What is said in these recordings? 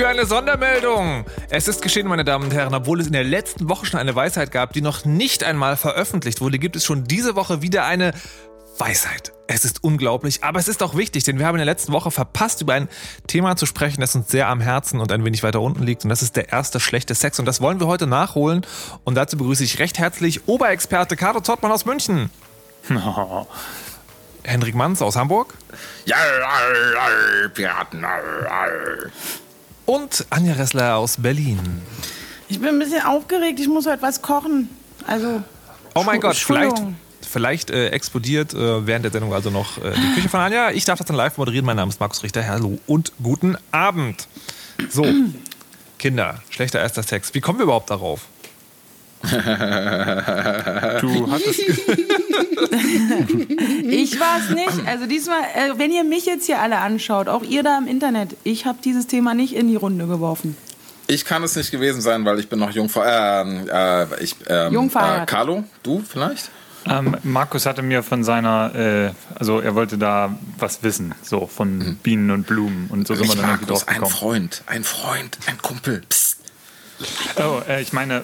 Für eine Sondermeldung. Es ist geschehen, meine Damen und Herren, obwohl es in der letzten Woche schon eine Weisheit gab, die noch nicht einmal veröffentlicht wurde, gibt es schon diese Woche wieder eine Weisheit. Es ist unglaublich, aber es ist auch wichtig, denn wir haben in der letzten Woche verpasst, über ein Thema zu sprechen, das uns sehr am Herzen und ein wenig weiter unten liegt. Und das ist der erste schlechte Sex. Und das wollen wir heute nachholen. Und dazu begrüße ich recht herzlich Oberexperte Carlo Zottmann aus München. Hendrik Manns aus Hamburg. Ja, Piraten. Und Anja Ressler aus Berlin. Ich bin ein bisschen aufgeregt, ich muss heute was kochen. Also. Oh mein Gott, vielleicht, vielleicht äh, explodiert äh, während der Sendung also noch äh, die Küche von Anja. Ich darf das dann live moderieren. Mein Name ist Markus Richter. Hallo und guten Abend. So, Kinder, schlechter erster Sex. Wie kommen wir überhaupt darauf? Du hattest. Ich war es nicht. Also diesmal, äh, wenn ihr mich jetzt hier alle anschaut, auch ihr da im Internet, ich habe dieses Thema nicht in die Runde geworfen. Ich kann es nicht gewesen sein, weil ich bin noch jung ähm, äh, ich, ähm, Jung äh. Carlo, du vielleicht? ähm, Markus hatte mir von seiner, äh, also er wollte da was wissen, so von Bienen und Blumen und so sind wir dann irgendwie Markus, drauf ein gekommen. Freund, ein Freund, ein Kumpel. Psst. Oh, äh, ich meine, äh,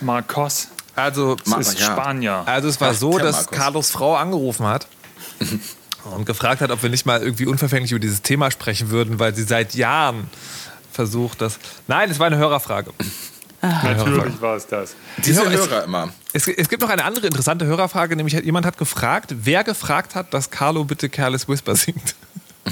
Marcos Also, Ma- ist ja. Spanier. also es war Ach, so, dass Markus. Carlos Frau angerufen hat und gefragt hat, ob wir nicht mal irgendwie unverfänglich über dieses Thema sprechen würden, weil sie seit Jahren versucht, das. Nein, es war eine Hörerfrage. Natürlich war es das. Diese Hörer- Hörer immer. Es, es gibt noch eine andere interessante Hörerfrage, nämlich jemand hat gefragt, wer gefragt hat, dass Carlo bitte Careless Whisper singt.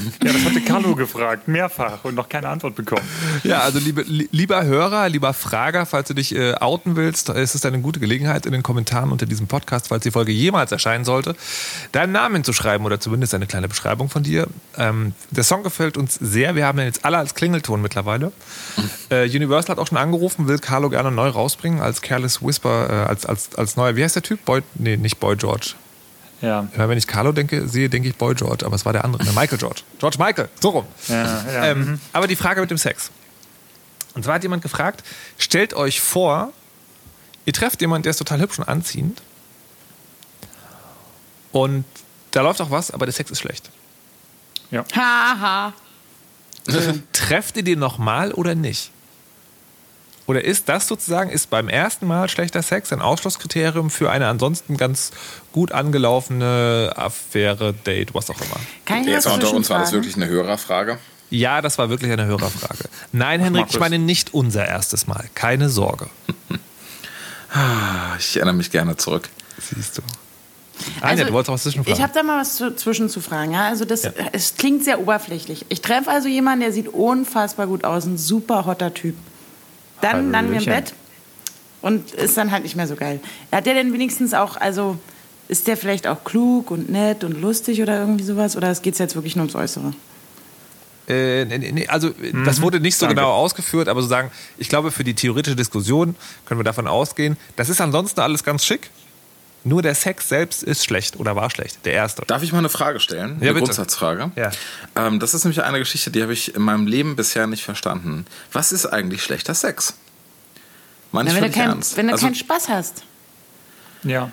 Ja, das hatte Carlo gefragt, mehrfach und noch keine Antwort bekommen. Ja, also liebe, li- lieber Hörer, lieber Frager, falls du dich äh, outen willst, ist es eine gute Gelegenheit, in den Kommentaren unter diesem Podcast, falls die Folge jemals erscheinen sollte, deinen Namen hinzuschreiben oder zumindest eine kleine Beschreibung von dir. Ähm, der Song gefällt uns sehr. Wir haben ihn jetzt alle als Klingelton mittlerweile. Äh, Universal hat auch schon angerufen, will Carlo gerne neu rausbringen als Careless Whisper, äh, als, als, als neuer, wie heißt der Typ? Boy, nee, nicht Boy George. Ja, Immer wenn ich Carlo denke, sehe, denke ich Boy George, aber es war der andere, ne? Michael George. George Michael, so rum. ja, ja. Ähm, aber die Frage mit dem Sex. Und zwar hat jemand gefragt, stellt euch vor, ihr trefft jemanden, der ist total hübsch und anziehend und da läuft auch was, aber der Sex ist schlecht. Haha. Trefft ihr den nochmal oder nicht? Oder ist das sozusagen, ist beim ersten Mal schlechter Sex ein Ausschlusskriterium für eine ansonsten ganz gut angelaufene Affäre, Date, was auch immer? Kann ich Jetzt unter uns war das wirklich eine Hörerfrage. Ja, das war wirklich eine Hörerfrage. Nein, Henrik, ich meine nicht unser erstes Mal. Keine Sorge. Ah, Ich erinnere mich gerne zurück. Siehst du. Anja, du wolltest auch was zwischenfragen. Also, Ich habe da mal was zu, zwischen zu fragen. Ja? Also das, Es klingt sehr oberflächlich. Ich treffe also jemanden, der sieht unfassbar gut aus, ein super hotter Typ. Dann landen wir im. Bett und ist dann halt nicht mehr so geil. Hat der denn wenigstens auch, also ist der vielleicht auch klug und nett und lustig oder irgendwie sowas? Oder geht es jetzt wirklich nur ums Äußere? Äh, nee, nee, also das wurde nicht so Danke. genau ausgeführt, aber sozusagen, ich glaube, für die theoretische Diskussion können wir davon ausgehen, das ist ansonsten alles ganz schick. Nur der Sex selbst ist schlecht oder war schlecht, der erste. Darf ich mal eine Frage stellen? Ja, eine bitte. Grundsatzfrage. Ja. Ähm, das ist nämlich eine Geschichte, die habe ich in meinem Leben bisher nicht verstanden. Was ist eigentlich schlechter Sex? Meine Na, ich wenn du, kein, ernst. wenn du also, keinen Spaß hast. ja.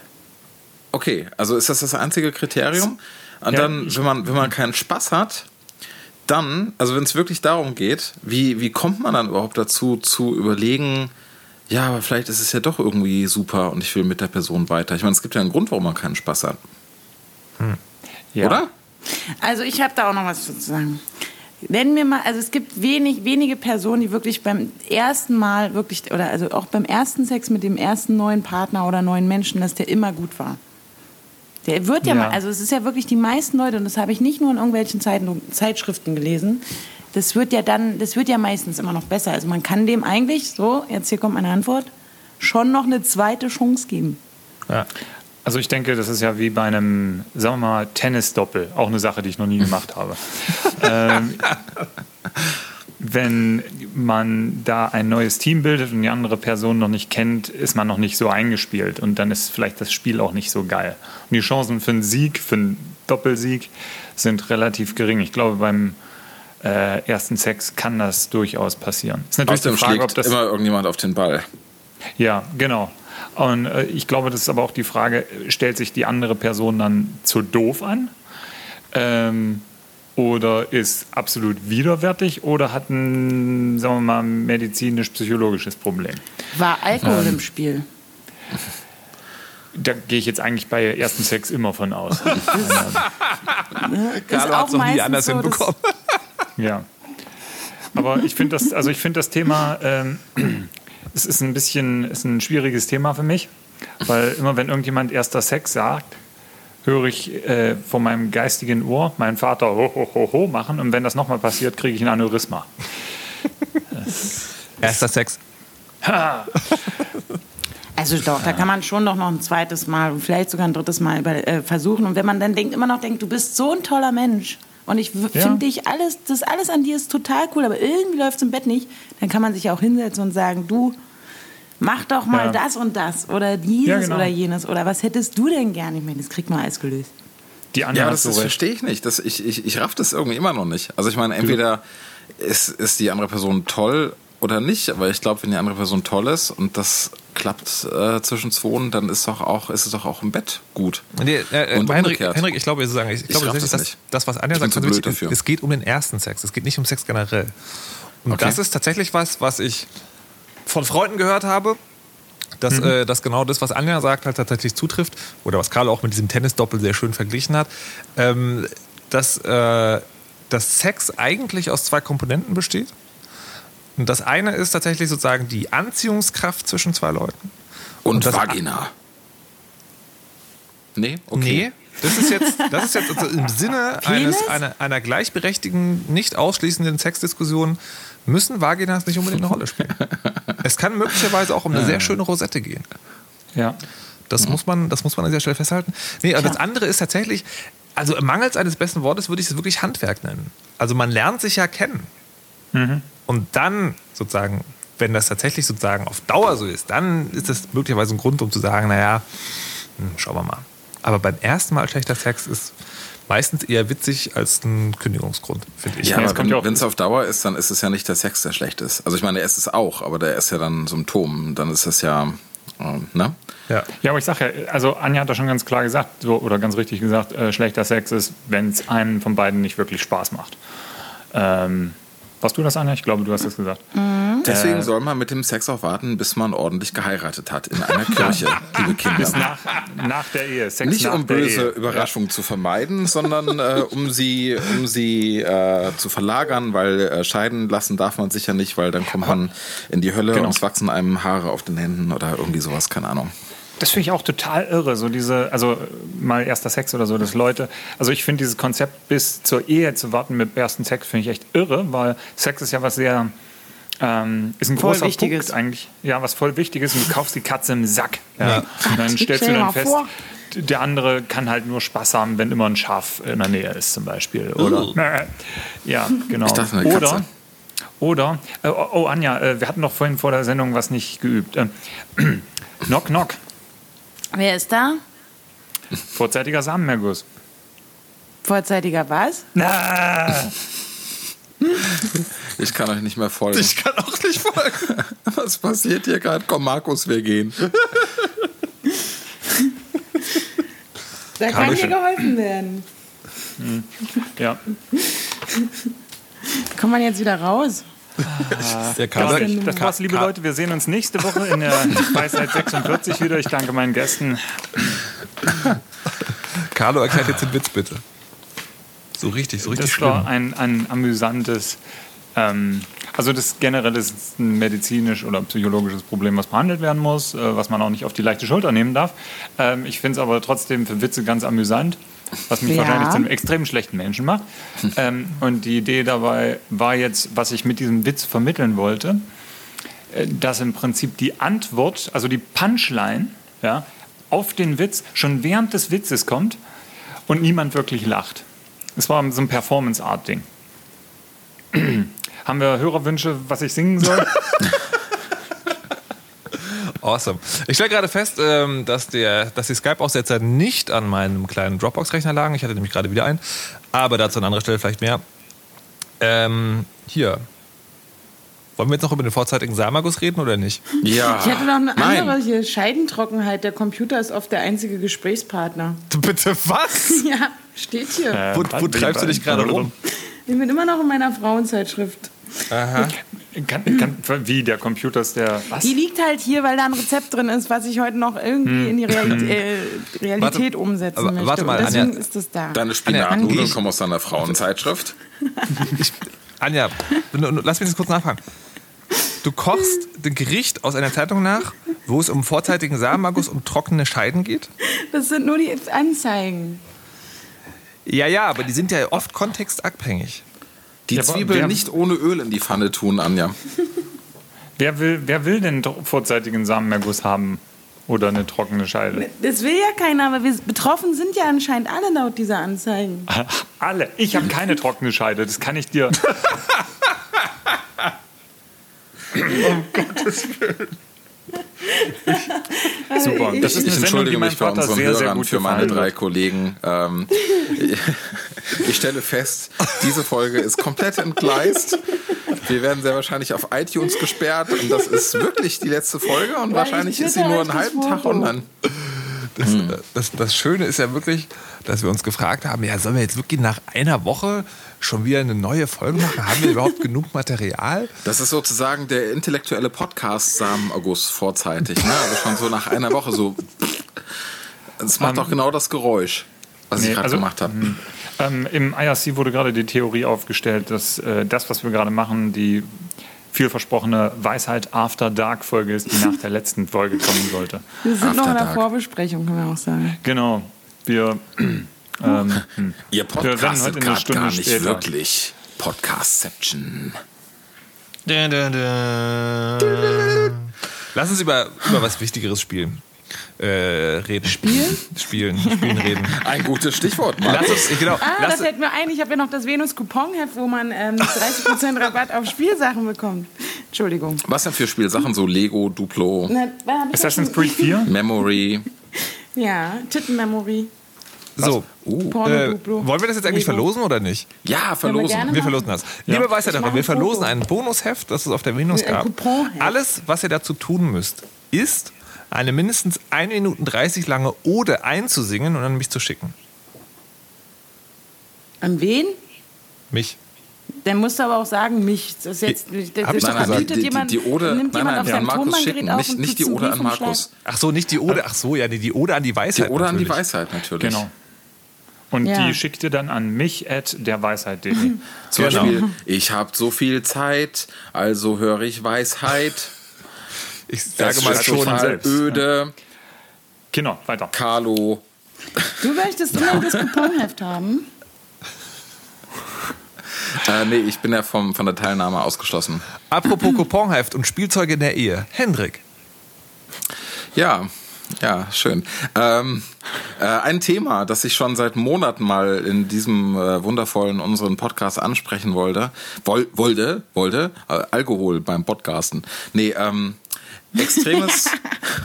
okay, also ist das das einzige Kriterium? Und Ja, dann, wenn man, wenn man keinen Spaß hat, dann, also wenn es wirklich darum geht, wie, wie kommt man dann überhaupt dazu, zu überlegen, ja, aber vielleicht ist es ja doch irgendwie super und ich will mit der Person weiter. Ich meine, es gibt ja einen Grund, warum man keinen Spaß hat, ja. oder? Also ich habe da auch noch was zu sagen. Wenn mir mal, also es gibt wenig, wenige Personen, die wirklich beim ersten Mal wirklich, oder also auch beim ersten Sex mit dem ersten neuen Partner oder neuen Menschen, dass der immer gut war. Der wird ja, Ja. mal, also es ist ja wirklich die meisten Leute, und das habe ich nicht nur in irgendwelchen Zeiten, Zeitschriften gelesen, das wird ja dann, das wird ja meistens immer noch besser. Also man kann dem eigentlich, so, jetzt hier kommt meine Antwort, schon noch eine zweite Chance geben. Ja. Also ich denke, das ist ja wie bei einem, sagen wir mal, Tennisdoppel. Auch eine Sache, die ich noch nie gemacht habe. ähm, wenn man da ein neues Team bildet und die andere Person noch nicht kennt, ist man noch nicht so eingespielt und dann ist vielleicht das Spiel auch nicht so geil. Und die Chancen für einen Sieg, für einen Doppelsieg sind relativ gering. Ich glaube, beim äh, ersten Sex kann das durchaus passieren. Ist natürlich Außerdem die Frage, ob das immer irgendjemand auf den Ball. Ja, genau. Und äh, ich glaube, das ist aber auch die Frage, stellt sich die andere Person dann zu doof an? Ähm, oder ist absolut widerwärtig oder hat ein, sagen wir mal, medizinisch-psychologisches Problem? War Alkohol ähm, im Spiel? Da gehe ich jetzt eigentlich bei ersten Sex immer von aus. Carlo hat es noch nie anders so, hinbekommen. Ja. Aber ich finde das, also ich finde das Thema, ähm, es ist ein bisschen, ist ein schwieriges Thema für mich, weil immer wenn irgendjemand erster Sex sagt, höre ich äh, von meinem geistigen Ohr meinen Vater ho, ho, ho, ho machen und wenn das nochmal passiert, kriege ich ein Aneurysma. Erster Sex. Also doch, da kann man schon doch noch ein zweites Mal und vielleicht sogar ein drittes Mal über, äh, versuchen. Und wenn man dann denkt, immer noch denkt, du bist so ein toller Mensch und ich ja. finde dich alles, das alles an dir ist total cool, aber irgendwie läuft es im Bett nicht, dann kann man sich auch hinsetzen und sagen, du, mach doch mal ja. das und das oder dieses ja, genau. oder jenes oder was hättest du denn gerne? Ich meine, das kriegt man alles gelöst. Die ja, das, das verstehe ich nicht. Das, ich, ich, ich raff das irgendwie immer noch nicht. Also ich meine, entweder ist, ist die andere Person toll oder nicht, aber ich glaube, wenn die andere Person toll ist und das klappt äh, zwischen zwei, dann ist, doch auch, ist es doch auch im Bett gut. Nee, äh, und Henrik, Henrik, ich glaube, ich, sagen, ich, ich glaube das, das, das, was Anja sagt, wichtig, es geht um den ersten Sex, es geht nicht um Sex generell. Und okay. das ist tatsächlich was, was ich von Freunden gehört habe, dass, mhm. äh, dass genau das, was Anja sagt, halt tatsächlich zutrifft, oder was Karl auch mit diesem Tennisdoppel sehr schön verglichen hat, ähm, dass, äh, dass Sex eigentlich aus zwei Komponenten besteht. Und das eine ist tatsächlich sozusagen die Anziehungskraft zwischen zwei Leuten. Und, Und Vagina. Nee, okay. Nee, das ist jetzt, das ist jetzt also im Sinne eines, einer, einer gleichberechtigten, nicht ausschließenden Sexdiskussion müssen Vaginas nicht unbedingt eine Rolle spielen. es kann möglicherweise auch um eine sehr schöne Rosette gehen. Ja. Das, mhm. muss, man, das muss man an dieser Stelle festhalten. Nee, aber das andere ist tatsächlich, also mangels eines besten Wortes würde ich es wirklich Handwerk nennen. Also man lernt sich ja kennen. Mhm. Und dann sozusagen, wenn das tatsächlich sozusagen auf Dauer so ist, dann ist das möglicherweise ein Grund, um zu sagen, naja, hm, schauen wir mal. Aber beim ersten Mal schlechter Sex ist meistens eher witzig als ein Kündigungsgrund, finde ich. Ja, aber wenn es auf Dauer ist, dann ist es ja nicht der Sex, der schlecht ist. Also ich meine, er ist es auch, aber der ist ja dann Symptom. Dann ist es ja, äh, ne? Ja. ja, aber ich sage ja, also Anja hat da schon ganz klar gesagt, so, oder ganz richtig gesagt, äh, schlechter Sex ist, wenn es einem von beiden nicht wirklich Spaß macht. Ähm, warst du das, Anja? Ich glaube, du hast das gesagt. Mhm. Deswegen äh, soll man mit dem Sex auch warten, bis man ordentlich geheiratet hat in einer Kirche, liebe Kinder. Bis nach, nach der Ehe. Sex Nicht um böse Überraschungen zu vermeiden, sondern äh, um sie, um sie äh, zu verlagern, weil äh, scheiden lassen darf man sicher nicht, weil dann kommt man in die Hölle genau. und es wachsen einem Haare auf den Händen oder irgendwie sowas, keine Ahnung. Das finde ich auch total irre, so diese, also mal erster Sex oder so, dass Leute, also ich finde dieses Konzept bis zur Ehe zu warten mit ersten Sex finde ich echt irre, weil Sex ist ja was sehr ähm, ist ein voll großer Wichtiges. Punkt eigentlich. Ja, was voll wichtig ist. Und du kaufst die Katze im Sack. Ja. ja. Und dann stellst du dann fest, vor. der andere kann halt nur Spaß haben, wenn immer ein Schaf in der Nähe ist, zum Beispiel. Oder? Uh. Ja, genau. Ich dachte, eine Katze. Oder, oder äh, oh, oh, Anja, äh, wir hatten doch vorhin vor der Sendung was nicht geübt. Äh, knock, knock. Wer ist da? Vorzeitiger Samenerguss. Vorzeitiger was? Na. Ich kann euch nicht mehr folgen. Ich kann auch nicht folgen. Was passiert hier gerade? Komm, Markus, wir gehen. Da kann dir geholfen werden. Ja. Kommt man jetzt wieder raus? Ah, das, das war's, liebe Leute. Wir sehen uns nächste Woche in der Weisheit 46 wieder. Ich danke meinen Gästen. Carlo, erklärt jetzt den Witz bitte. So richtig, so richtig das schlimm. war ein, ein amüsantes ähm, also das generell ist ein medizinisch oder psychologisches Problem, was behandelt werden muss, äh, was man auch nicht auf die leichte Schulter nehmen darf. Ähm, ich finde es aber trotzdem für Witze ganz amüsant, was mich ja. wahrscheinlich zu einem extrem schlechten Menschen macht. Ähm, und die Idee dabei war jetzt, was ich mit diesem Witz vermitteln wollte, äh, dass im Prinzip die Antwort, also die Punchline ja, auf den Witz schon während des Witzes kommt und niemand wirklich lacht. Es war so ein Performance-Art-Ding. Haben wir Hörerwünsche, was ich singen soll? Awesome. Ich stelle gerade fest, ähm, dass, der, dass die Skype-Aussetzer nicht an meinem kleinen Dropbox-Rechner lagen. Ich hatte nämlich gerade wieder einen. Aber dazu an anderer Stelle vielleicht mehr. Ähm, hier. Wollen wir jetzt noch über den vorzeitigen Samagus reden oder nicht? Ja. Ich hatte noch eine Nein. andere hier. Scheidentrockenheit. Der Computer ist oft der einzige Gesprächspartner. Bitte was? Ja, steht hier. Äh, Wo, wo treibst du dich gerade rum? Ich bin immer noch in meiner Frauenzeitschrift. Kann, kann, wie, der Computer ist der. Was? Die liegt halt hier, weil da ein Rezept drin ist, was ich heute noch irgendwie in die Realität, äh, Realität Warte, umsetzen möchte. warte mal, deswegen Anja. ist das da. Deine Spinatnudeln ich- kommen aus deiner Frauenzeitschrift. Anja, nur- nur- lass mich das kurz nachfragen. Du kochst ein Gericht aus einer Zeitung nach, wo es um vorzeitigen Samenerguss und trockene Scheiden geht? Das sind nur die Anzeigen. Ja, ja, aber die sind ja oft kontextabhängig. Die Ja, aber Zwiebeln wer- nicht ohne Öl in die Pfanne tun, Anja. Wer will, wer will denn vorzeitigen Samenerguss haben? Oder eine trockene Scheide? Das will ja keiner, aber wir betroffen sind ja anscheinend alle laut dieser Anzeigen. Alle. Ich habe keine trockene Scheide, das kann ich dir. Super. Das ist Ich Sendung, die entschuldige meinem mich bei unseren sehr, sehr Hörern gut für meine drei wird. Kollegen. Ähm, ich stelle fest, diese Folge ist komplett entgleist. Wir werden sehr wahrscheinlich auf iTunes gesperrt und das ist wirklich die letzte Folge und Weil wahrscheinlich ich ist sie twitter halt nur einen halben Tag online. Das, das, das Schöne ist ja wirklich, dass wir uns gefragt haben, ja, sollen wir jetzt wirklich nach einer Woche schon wieder eine neue Folge machen? Haben wir überhaupt genug Material? Das ist sozusagen der intellektuelle Podcast Samen August vorzeitig. Ne? Also schon so nach einer Woche so. Es macht doch genau das Geräusch, was ich Nee, gerade also- gemacht habe. Ähm, Im IRC wurde gerade die Theorie aufgestellt, dass äh, das, was wir gerade machen, die vielversprochene Weisheit After Dark Folge ist, die nach der letzten Folge kommen sollte. Wir sind noch in der Dark. Vorbesprechung, kann man auch sagen. Genau. Wir, ähm, hm. Ihr Podcast heute eine Stunde gar nicht später. wirklich Podcastception. Da, da, da. Lass uns über, über was Wichtigeres spielen. Äh, reden. Spielen? Spielen, spielen, reden. Ein gutes Stichwort, Mann. Lass uns, genau, Ah, lass, das fällt mir ein. Ich habe ja noch das Venus-Couponheft, wo man ähm, 30% Rabatt auf Spielsachen bekommt. Entschuldigung. Was denn für Spielsachen? So Lego, Duplo, Na, Assassin's schon- Creed 4? Memory. Ja, Tittenmemory. so. Porno, Äh, Duplo. wollen wir das jetzt eigentlich Lego. verlosen oder nicht? Ja, verlosen. gerne. Wir verlosen das. Liebe Weisheit, Ich mach wir ein verlosen ein Bonusheft, das es auf der Venus Ein gab. Couponheft. Alles, was ihr dazu tun müsst, ist, eine mindestens 1 Minuten 30 lange Ode einzusingen und an mich zu schicken. An wen? Mich. Dann musst du aber auch sagen, mich. Das ist jetzt, das, Hab ich doch gesagt. Die, die, jemand, die Ode, nimmt nein, jemand nein, auf die sein an Markus Tonbandgerät schicken. auf Nicht, und nicht die Ode an. Markus. Ach so, nicht die Ode. Ach so, ja, nee, die Ode an die Die Weisheit. Ode an die natürlich. Weisheit natürlich. Genau. Und Ja. die schickt ihr dann an mich at derweisheit.de. Zum Genau. Beispiel, ich habe so viel Zeit, also höre ich Weisheit. Ich sage mal ist schon öde. Genau, weiter. Carlo. Du möchtest immer das Couponheft haben. Äh, nee, ich bin ja vom, von der Teilnahme ausgeschlossen. Apropos Couponheft und Spielzeuge in der Ehe. Hendrik. Ja, ja, schön. Ähm, äh, ein Thema, das ich schon seit Monaten mal in diesem äh, wundervollen unseren Podcast ansprechen wollte, woll, wollte, wollte, äh, Alkohol beim Podcasten. Nee, ähm, extremes,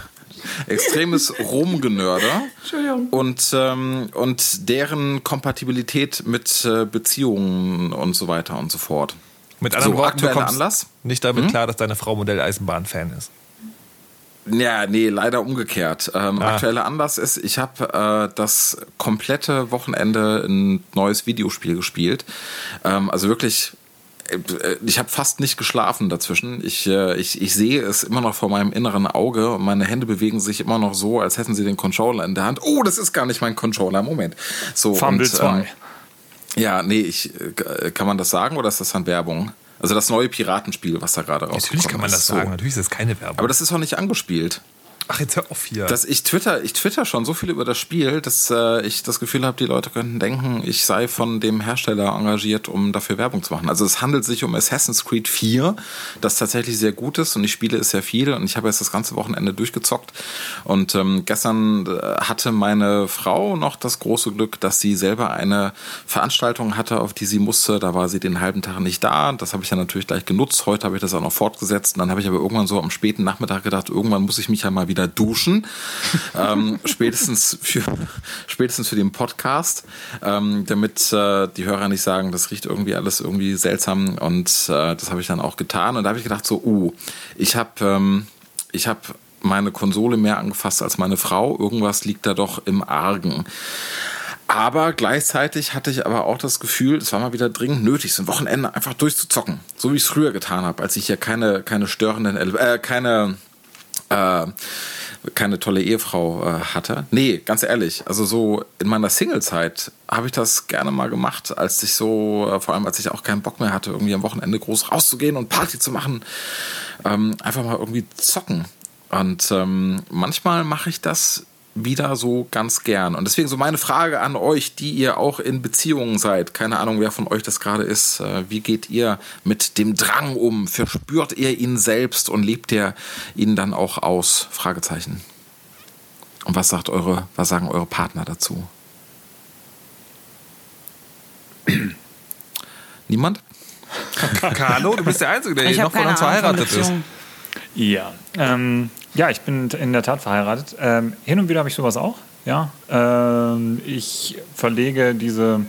extremes Rumgenörde Entschuldigung. und, ähm, und deren Kompatibilität mit äh, Beziehungen und so weiter und so fort. Mit anderen So, Worten, du aktueller kommst Anlass? nicht damit klar, dass deine Frau Modelleisenbahn-Fan ist. Ja, nee, leider umgekehrt. Ähm, Ah. Aktueller Anlass ist, ich habe äh, das komplette Wochenende ein neues Videospiel gespielt. Ähm, also wirklich, ich habe fast nicht geschlafen dazwischen. Ich, äh, ich, ich sehe es immer noch vor meinem inneren Auge und meine Hände bewegen sich immer noch so, als hätten sie den Controller in der Hand. Oh, das ist gar nicht mein Controller. Moment. So, Fumble und, 2. ähm, ja, nee, ich, äh, kann man das sagen oder ist das dann Werbung? Also das neue Piratenspiel, was da gerade rausgekommen ist. Natürlich kann man das So. sagen. Natürlich ist das keine Werbung. Aber das ist auch nicht angespielt. Ach, jetzt hör auf hier. Dass ich twitter, ich twitter schon so viel über das Spiel, dass äh, ich das Gefühl habe, die Leute könnten denken, ich sei von dem Hersteller engagiert, um dafür Werbung zu machen. Also es handelt sich um Assassin's Creed 4, das tatsächlich sehr gut ist und ich spiele es sehr viel und ich habe jetzt das ganze Wochenende durchgezockt. Und ähm, gestern äh, hatte meine Frau noch das große Glück, dass sie selber eine Veranstaltung hatte, auf die sie musste. Da war sie den halben Tag nicht da. Das habe ich dann natürlich gleich genutzt. Heute habe ich das auch noch fortgesetzt. Und dann habe ich aber irgendwann so am späten Nachmittag gedacht, irgendwann muss ich mich ja mal wieder wieder duschen. ähm, spätestens, für, spätestens für den Podcast, ähm, damit äh, die Hörer nicht sagen, das riecht irgendwie alles irgendwie seltsam. Und äh, das habe ich dann auch getan. Und da habe ich gedacht, so, uh, ich habe ähm, habe meine Konsole mehr angefasst als meine Frau. Irgendwas liegt da doch im Argen. Aber gleichzeitig hatte ich aber auch das Gefühl, es war mal wieder dringend nötig, so ein Wochenende einfach durchzuzocken. So wie ich es früher getan habe, als ich hier keine, keine störenden, äh, keine äh, keine tolle Ehefrau äh, hatte. Nee, ganz ehrlich, also so in meiner Single-Zeit habe ich das gerne mal gemacht, als ich so, äh, vor allem als ich auch keinen Bock mehr hatte, irgendwie am Wochenende groß rauszugehen und Party zu machen. Ähm, einfach mal irgendwie zocken. Und ähm, manchmal mache ich das wieder so ganz gern. Und deswegen so meine Frage an euch, die ihr auch in Beziehungen seid. Keine Ahnung, wer von euch das gerade ist. Äh, wie geht ihr mit dem Drang um? Verspürt ihr ihn selbst und lebt ihr ihn dann auch aus? Fragezeichen. Und was sagt eure, was sagen eure Partner dazu? Niemand? Carlo, du bist der Einzige, der hier noch von uns verheiratet ist. Ja, ähm, ja, ich bin in der Tat verheiratet. Ähm, hin und wieder habe ich sowas auch. Ja, ähm, ich verlege diese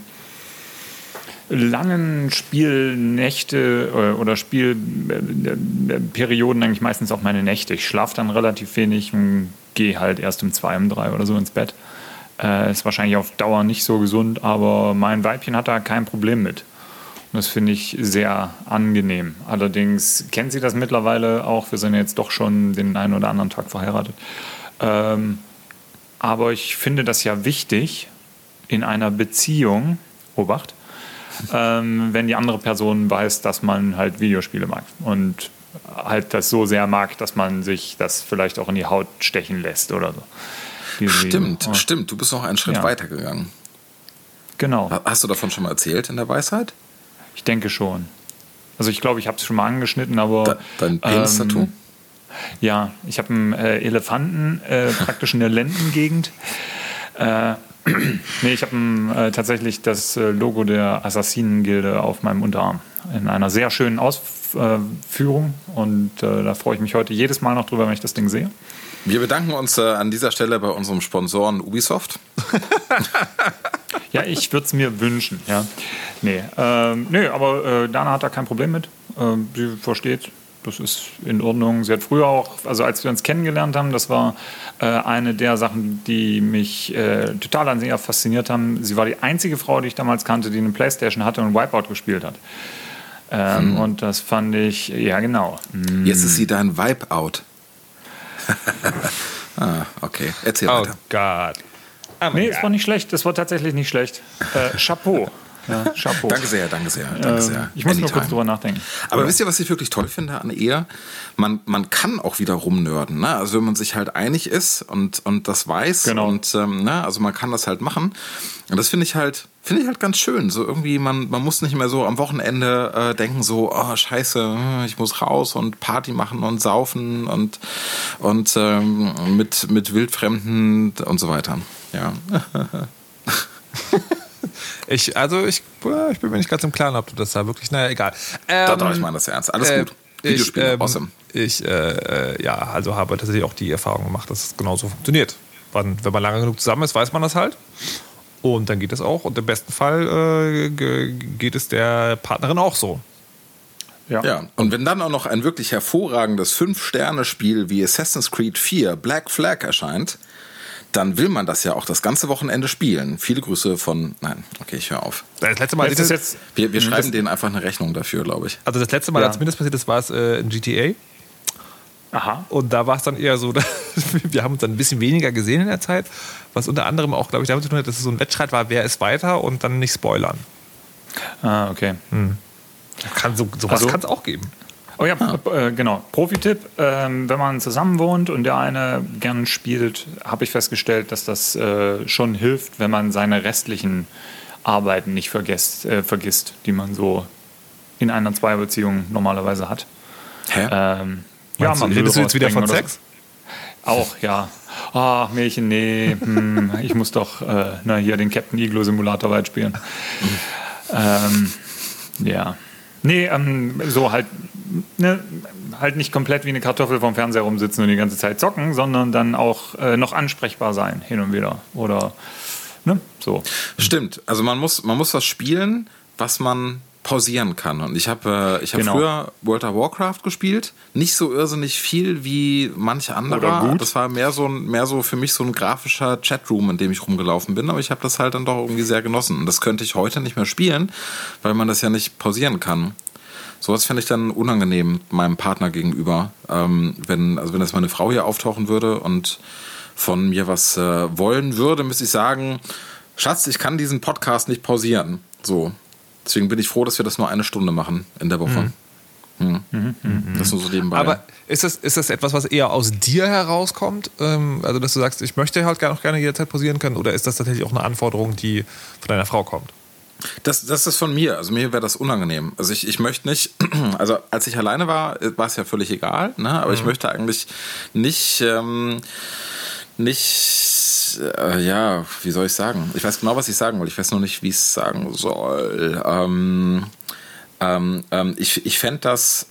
langen Spielnächte äh, oder Spielperioden eigentlich meistens auch meine Nächte. Ich schlafe dann relativ wenig und gehe halt erst um zwei, um drei oder so ins Bett. Äh, ist wahrscheinlich auf Dauer nicht so gesund, aber mein Weibchen hat da kein Problem mit. Und das finde ich sehr angenehm. Allerdings kennt sie das mittlerweile auch. Wir sind jetzt doch schon den einen oder anderen Tag verheiratet. Ähm, aber ich finde das ja wichtig in einer Beziehung, Obacht, ähm, wenn die andere Person weiß, dass man halt Videospiele mag und halt das so sehr mag, dass man sich das vielleicht auch in die Haut stechen lässt oder so. Diese stimmt, Video. stimmt. Du bist noch einen Schritt ja. weiter gegangen. Genau. Hast du davon schon mal erzählt in der Weisheit? Ich denke schon. Also ich glaube, ich habe es schon mal angeschnitten, aber... dein Penis-Tattoo? Ähm, ja, ich habe einen äh, Elefanten äh, praktisch in der Lendengegend. Äh, nee, ich habe äh, tatsächlich das äh, Logo der Assassinengilde auf meinem Unterarm. In einer sehr schönen Ausführung. Und äh, da freue ich mich heute jedes Mal noch drüber, wenn ich das Ding sehe. Wir bedanken uns äh, an dieser Stelle bei unserem Sponsoren Ubisoft. ja, ich würde es mir wünschen. Ja. Nee, ähm, nee aber äh, Dana hat da kein Problem mit. Ähm, sie versteht, das ist in Ordnung. Sie hat früher auch, also als wir uns kennengelernt haben, das war äh, eine der Sachen, die mich äh, total an sie fasziniert haben. Sie war die einzige Frau, die ich damals kannte, die eine Playstation hatte und Wipeout gespielt hat. Ähm, hm. Und das fand ich, ja genau. Jetzt ist sie dein Wipeout. ah, okay. Erzähl oh weiter. Oh Gott. Oh nee, es war nicht schlecht. Das war tatsächlich nicht schlecht. Äh, Chapeau. Ja, Chapeau. danke sehr, danke sehr, danke ähm, sehr. Ich muss Anytime. nur kurz drüber nachdenken. Aber ja. wisst ihr, was ich wirklich toll finde an Ehe? Man, man kann auch wieder rumnörden. Ne? Also wenn man sich halt einig ist und, und das weiß. Genau. Und ähm, ne? also man kann das halt machen. Und das finde ich halt, finde ich halt ganz schön. So irgendwie, man, man muss nicht mehr so am Wochenende äh, denken, so, oh scheiße, hm, ich muss raus und Party machen und saufen und, und ähm, mit, mit Wildfremden und so weiter. Ja. Ich, also ich, ich bin mir nicht ganz im Klaren, ob du das da wirklich, naja, egal. Ähm, doch, doch, ich meine das ernst. Alles äh, gut. Videospiele, ich, ähm, awesome. Ich, äh, äh, ja, also habe tatsächlich auch die Erfahrung gemacht, dass es genauso funktioniert. Wenn, wenn man lange genug zusammen ist, weiß man das halt. Und dann geht es auch. Und im besten Fall äh, geht es der Partnerin auch so. Ja. ja. Und wenn dann auch noch ein wirklich hervorragendes Fünf-Sterne-Spiel wie Assassin's Creed 4 Black Flag erscheint, dann will man das ja auch das ganze Wochenende spielen. Viele Grüße von. Nein, okay, ich höre auf. Das letzte Mal ist das jetzt. Wir, wir schreiben denen einfach eine Rechnung dafür, glaube ich. Also das letzte Mal, ja. als mir das passiert ist, war es äh, in GTA. Aha. Und da war es dann eher so, wir haben uns dann ein bisschen weniger gesehen in der Zeit, was unter anderem auch, glaube ich, damit zu tun hat, dass es so ein Wettstreit war, wer ist weiter und dann nicht spoilern. Ah, okay. Hm. Kann so, sowas also, kann es auch geben. Oh ja, äh, genau. Profi-Tipp, ähm, wenn man zusammen wohnt und der eine gern spielt, habe ich festgestellt, dass das äh, schon hilft, wenn man seine restlichen Arbeiten nicht vergisst, äh, vergisst die man so in einer Zweierbeziehung normalerweise hat. Hä? Ähm, Ja, man redest du jetzt wieder von Sex? so. Auch, ja. Ah, Mädchen, nee, hm, ich muss doch äh, na, hier den Captain Iglo Simulator weit spielen. ähm, ja. Nee, ähm, so halt, ne, halt nicht komplett wie eine Kartoffel vom Fernseher rumsitzen und die ganze Zeit zocken, sondern dann auch äh, noch ansprechbar sein, hin und wieder. Oder, ne, so. Stimmt. Also man muss, man muss was spielen, was man pausieren kann. Und ich habe äh, ich hab Genau. früher World of Warcraft gespielt. Nicht so irrsinnig viel wie manche gut. Das war mehr so, ein, mehr so für mich so ein grafischer Chatroom, in dem ich rumgelaufen bin. Aber ich habe das halt dann doch irgendwie sehr genossen. Und das könnte ich heute nicht mehr spielen, weil man das ja nicht pausieren kann. Sowas fände ich dann unangenehm meinem Partner gegenüber, ähm, wenn also wenn das meine Frau hier auftauchen würde und von mir was äh, wollen würde, müsste ich sagen, Schatz, ich kann diesen Podcast nicht pausieren. So, deswegen bin ich froh, dass wir das nur eine Stunde machen in der Woche. Hm. Das nur so nebenbei. Aber ist das, ist das etwas, was eher aus dir herauskommt? Ähm, also, dass du sagst, ich möchte halt auch gerne jederzeit pausieren können? Oder ist das tatsächlich auch eine Anforderung, die von deiner Frau kommt? Das, das ist von mir. Also mir wäre das unangenehm. Also ich, ich möchte nicht, also als ich alleine war, war es ja völlig egal, ne? aber ich möchte eigentlich nicht, ähm, nicht, äh, ja, wie soll ich sagen? Ich weiß genau, was ich sagen will. Ich weiß nur nicht, wie ich es sagen soll. Ähm, ähm, ähm, ich ich fände das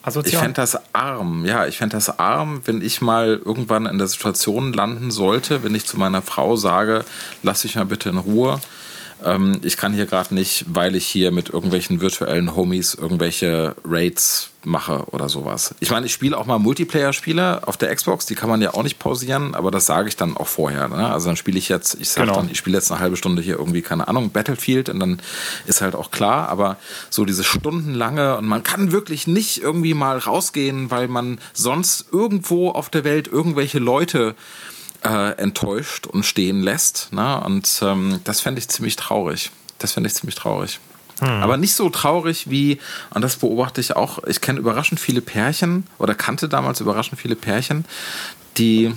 ich Asozial. fände das arm, ja, ich fände das arm, wenn ich mal irgendwann in der Situation landen sollte, wenn ich zu meiner Frau sage, lass mich mal bitte in Ruhe. Ähm, ich kann hier gerade nicht, weil ich hier mit irgendwelchen virtuellen Homies irgendwelche Raids mache oder sowas. Ich meine, ich spiele auch mal Multiplayer-Spiele auf der Xbox, die kann man ja auch nicht pausieren, aber das sage ich dann auch vorher. Ne? Also dann spiele ich jetzt, ich sage Genau. dann, ich spiele jetzt eine halbe Stunde hier irgendwie, keine Ahnung, Battlefield und dann ist halt auch klar, aber so diese stundenlange und man kann wirklich nicht irgendwie mal rausgehen, weil man sonst irgendwo auf der Welt irgendwelche Leute äh, enttäuscht und stehen lässt. Ne? Und ähm, das fände ich ziemlich traurig. Das fände ich ziemlich traurig. Aber nicht so traurig wie, und das beobachte ich auch, ich kenne überraschend viele Pärchen oder kannte damals überraschend viele Pärchen, die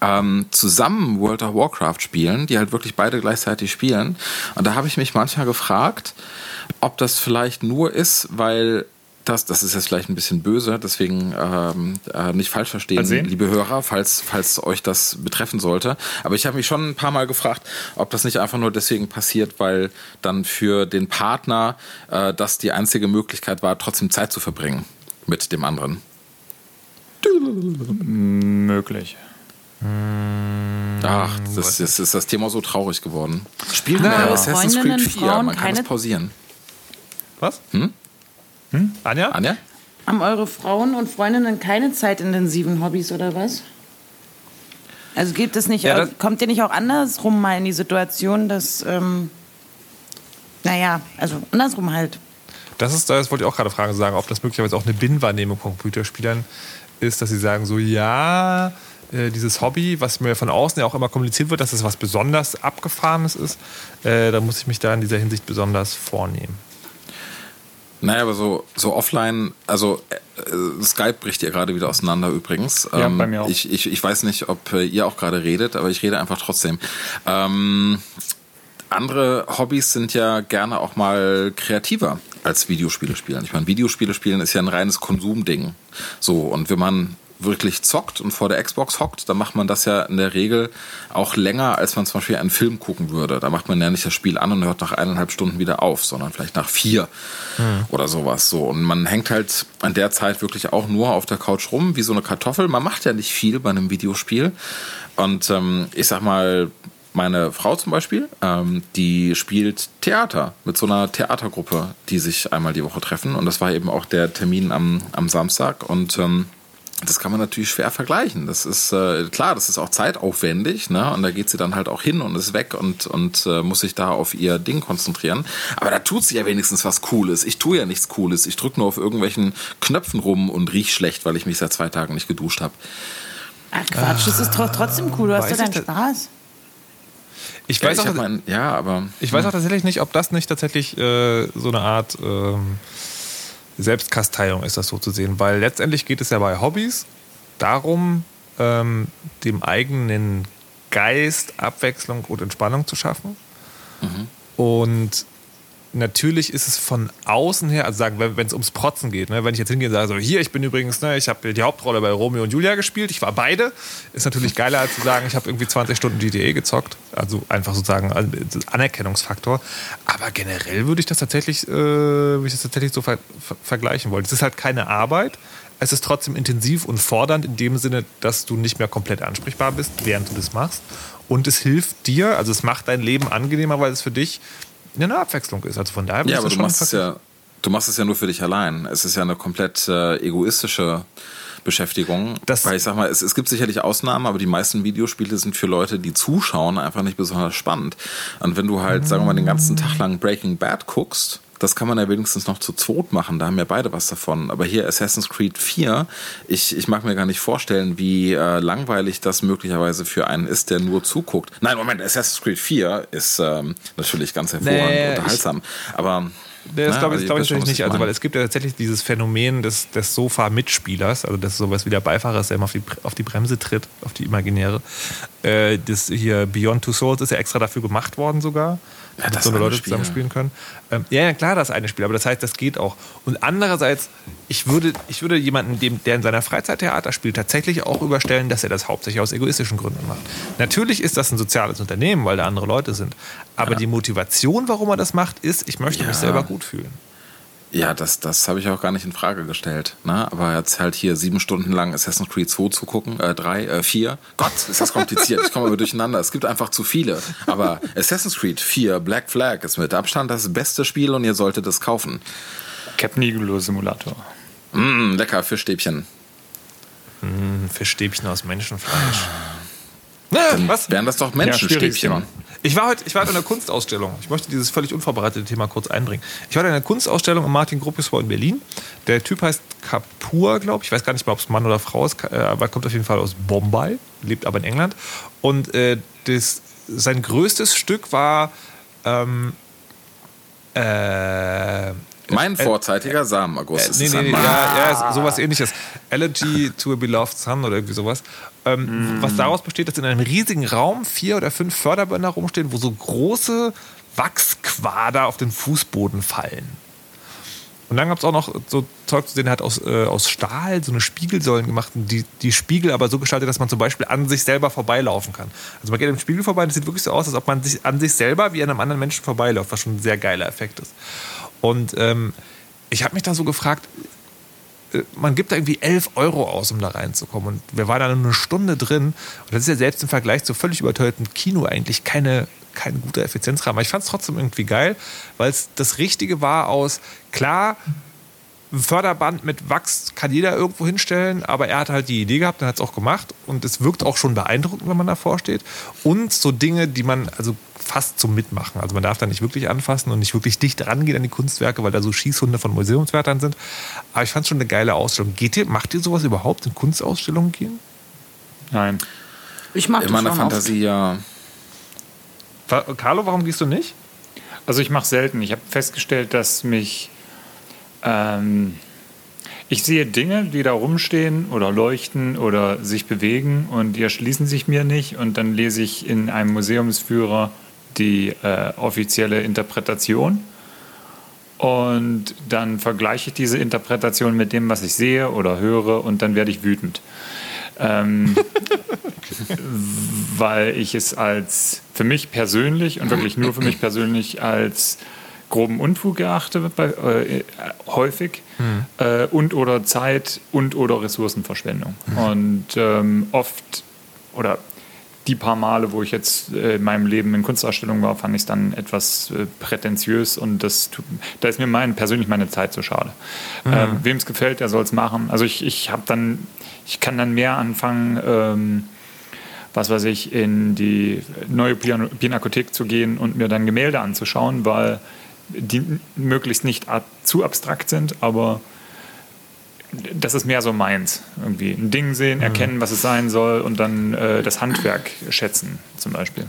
ähm, zusammen World of Warcraft spielen, die halt wirklich beide gleichzeitig spielen. Und da habe ich mich manchmal gefragt, ob das vielleicht nur ist, weil das, das ist jetzt vielleicht ein bisschen böse, deswegen ähm, äh, nicht falsch verstehen, Mal sehen. liebe Hörer, falls, falls euch das betreffen sollte. Aber ich habe mich schon ein paar Mal gefragt, ob das nicht einfach nur deswegen passiert, weil dann für den Partner äh, das die einzige Möglichkeit war, trotzdem Zeit zu verbringen mit dem anderen. Möglich. Ach, das, das ist das Thema so traurig geworden. Spielen wir Ja. Assassin's Creed Freundinnen, 4, Frauen, man kann keine- es pausieren. Was? Hm? Anja? Anja? Haben eure Frauen und Freundinnen keine zeitintensiven Hobbys oder was? Also geht es nicht, Ja, das- kommt ihr nicht auch andersrum mal in die Situation, dass, ähm, naja, also andersrum halt. Das ist, das wollte ich auch gerade fragen, sagen, ob das möglicherweise auch eine Binnenwahrnehmung von Computerspielern ist, dass sie sagen, so ja, äh, dieses Hobby, was mir von außen ja auch immer kommuniziert wird, dass es was besonders Abgefahrenes ist, äh, da muss ich mich da in dieser Hinsicht besonders vornehmen. Naja, aber so, so offline, also äh, Skype bricht ja gerade wieder auseinander übrigens. Ja, bei mir auch. Ich, ich, ich weiß nicht, ob äh, ihr auch gerade redet, aber ich rede einfach trotzdem. Ähm, andere Hobbys sind ja gerne auch mal kreativer als Videospiele spielen. Ich meine, Videospiele spielen ist ja ein reines Konsumding. So, und wenn man wirklich zockt und vor der Xbox hockt, dann macht man das ja in der Regel auch länger, als man zum Beispiel einen Film gucken würde. Da macht man ja nicht das Spiel an und hört nach eineinhalb Stunden wieder auf, sondern vielleicht nach vier oder sowas. So. Und man hängt halt an der Zeit wirklich auch nur auf der Couch rum, wie so eine Kartoffel. Man macht ja nicht viel bei einem Videospiel. Und ähm, ich sag mal, meine Frau zum Beispiel, ähm, die spielt Theater mit so einer Theatergruppe, die sich einmal die Woche treffen. Und das war eben auch der Termin am, am Samstag. Und ähm, das kann man natürlich schwer vergleichen. Das ist äh, klar, das ist auch zeitaufwendig, ne? Und da geht sie dann halt auch hin und ist weg und, und äh, muss sich da auf ihr Ding konzentrieren. Aber da tut sie ja wenigstens was Cooles. Ich tue ja nichts Cooles. Ich drücke nur auf irgendwelchen Knöpfen rum und riech schlecht, weil ich mich seit zwei Tagen nicht geduscht habe. Ach Quatsch, das ist tro- trotzdem cool, du hast ja deinen Spaß. Ich Ja, weiß, ich auch, mein, ja aber ich weiß auch tatsächlich nicht, ob das nicht tatsächlich äh, so eine Art ähm, Selbstkasteiung ist das so zu sehen, weil letztendlich geht es ja bei Hobbys darum, ähm, dem eigenen Geist Abwechslung und Entspannung zu schaffen. Mhm. Und natürlich ist es von außen her, also sagen, wenn es ums Protzen geht, ne, wenn ich jetzt hingehe und sage, so, hier, ich bin übrigens, ne, ich habe die Hauptrolle bei Romeo und Julia gespielt, ich war beide, ist natürlich geiler als zu sagen, ich habe irgendwie 20 Stunden GTA gezockt. Also einfach sozusagen Anerkennungsfaktor. Aber generell würde ich das tatsächlich, äh, würde ich das tatsächlich so ver vergleichen wollen. Es ist halt keine Arbeit. Es ist trotzdem intensiv und fordernd in dem Sinne, dass du nicht mehr komplett ansprechbar bist, während du das machst. Und es hilft dir, also es macht dein Leben angenehmer, weil es für dich eine Abwechslung ist. Also von daher ja, aber du machst es ja, du machst es ja nur für dich allein. Es ist ja eine komplett äh, egoistische Beschäftigung. Das Weil ich sag mal, es, es gibt sicherlich Ausnahmen, aber die meisten Videospiele sind für Leute, die zuschauen, einfach nicht besonders spannend. Und wenn du halt, sagen wir mal, den ganzen Tag lang Breaking Bad guckst, das kann man ja wenigstens noch zu zweit machen, da haben ja beide was davon. Aber hier Assassin's Creed 4, ich, ich mag mir gar nicht vorstellen, wie äh, langweilig das möglicherweise für einen ist, der nur zuguckt. Nein, Moment, Assassin's Creed 4 ist ähm, natürlich ganz hervorragend nee, unterhaltsam. Aber das glaube ich, glaub ich natürlich nicht. Also, weil es gibt ja tatsächlich dieses Phänomen des, des Sofa-Mitspielers, also das ist sowas wie der Beifahrer der immer auf die, auf die Bremse tritt, auf die imaginäre. Äh, das hier Beyond Two Souls ist ja extra dafür gemacht worden sogar ja, so eine Leute Spiel. zusammenspielen können. Ähm, ja, ja, klar, das eine Spiel, aber das heißt, das geht auch. Und andererseits, ich würde, ich würde jemanden, dem, der in seiner Freizeit Theater spielt, tatsächlich auch überstellen, dass er das hauptsächlich aus egoistischen Gründen macht. Natürlich ist das ein soziales Unternehmen, weil da andere Leute sind. Aber ja. die Motivation, warum er das macht, ist, ich möchte mich selber gut fühlen. Ja, das, das habe ich auch gar nicht in Frage gestellt. Ne? Aber jetzt halt hier sieben Stunden lang Assassin's Creed 2 zu gucken, äh, drei, äh, vier. Gott, ist das kompliziert. ich komme aber durcheinander. Es gibt einfach zu viele. Aber Assassin's Creed 4 Black Flag ist mit Abstand das beste Spiel und ihr solltet es kaufen. Captain Iglo Simulator. Mm, lecker, Fischstäbchen. Mm, Fischstäbchen aus Menschenfleisch. Dann was? Wären das doch Menschenstäbchen? Ja, ich war heute, ich war heute in einer Kunstausstellung. Ich möchte dieses völlig unvorbereitete Thema kurz einbringen. Ich war in einer Kunstausstellung im Martin Gruppesvor in Berlin. Der Typ heißt Kapur, glaube ich. Ich weiß gar nicht mehr, ob es Mann oder Frau ist, äh, aber kommt auf jeden Fall aus Bombay, lebt aber in England. Und äh, das, sein größtes Stück war ähm, äh, mein vorzeitiger Samenerguss. Äh, nee, nee, nee, ja, ja, sowas ähnliches. Allergy to a Beloved Son oder irgendwie sowas. Ähm, mm. Was daraus besteht, dass in einem riesigen Raum vier oder fünf Förderbänder rumstehen, wo so große Wachsquader auf den Fußboden fallen. Und dann gab es auch noch so Zeug zu sehen, hat aus, äh, aus Stahl so eine Spiegelsäulen gemacht, die, die Spiegel aber so gestaltet, dass man zum Beispiel an sich selber vorbeilaufen kann. Also man geht im Spiegel vorbei und es sieht wirklich so aus, als ob man sich an sich selber wie an einem anderen Menschen vorbeiläuft, was schon ein sehr geiler Effekt ist. Und ähm, ich habe mich da so gefragt, äh, man gibt da irgendwie 11 Euro aus, um da reinzukommen. Und wir waren da eine Stunde drin. Und das ist ja selbst im Vergleich zu völlig überteuertem Kino eigentlich keine, kein guter Effizienzrahmen. Aber ich fand es trotzdem irgendwie geil, weil es das Richtige war aus, klar, ein Förderband mit Wachs kann jeder irgendwo hinstellen, aber er hat halt die Idee gehabt und hat es auch gemacht. Und es wirkt auch schon beeindruckend, wenn man davor steht. Und so Dinge, die man, also fast zum Mitmachen. Also man darf da nicht wirklich anfassen und nicht wirklich dicht rangehen an die Kunstwerke, weil da so Schießhunde von Museumswärtern sind. Aber ich fand es schon eine geile Ausstellung. Geht ihr, macht ihr sowas überhaupt in Kunstausstellungen gehen? Nein. Ich mache In meiner Fantasie ja. Carlo, warum gehst du nicht? Also ich mache selten. Ich habe festgestellt, dass mich ähm, ich sehe Dinge, die da rumstehen oder leuchten oder sich bewegen und die erschließen sich mir nicht und dann lese ich in einem Museumsführer die äh, offizielle Interpretation. Und dann vergleiche ich diese Interpretation mit dem, was ich sehe oder höre, und dann werde ich wütend. Ähm, weil ich es als für mich persönlich und wirklich nur für mich persönlich als groben Unfug erachte, bei, äh, häufig, mhm. äh, und oder Zeit und oder Ressourcenverschwendung. Mhm. Und ähm, oft oder die paar Male, wo ich jetzt äh, in meinem Leben in Kunstausstellungen war, fand ich es dann etwas äh, prätentiös und das da ist mir mein, persönlich meine Zeit zu schade. Mhm. Ähm, Wem es gefällt, der soll es machen. Also ich, ich habe dann, ich kann dann mehr anfangen, ähm, was weiß ich, in die neue Pinakothek zu gehen und mir dann Gemälde anzuschauen, weil die möglichst nicht zu abstrakt sind, aber das ist mehr so meins. Irgendwie ein Ding sehen, mhm. erkennen, was es sein soll und dann äh, das Handwerk schätzen, zum Beispiel.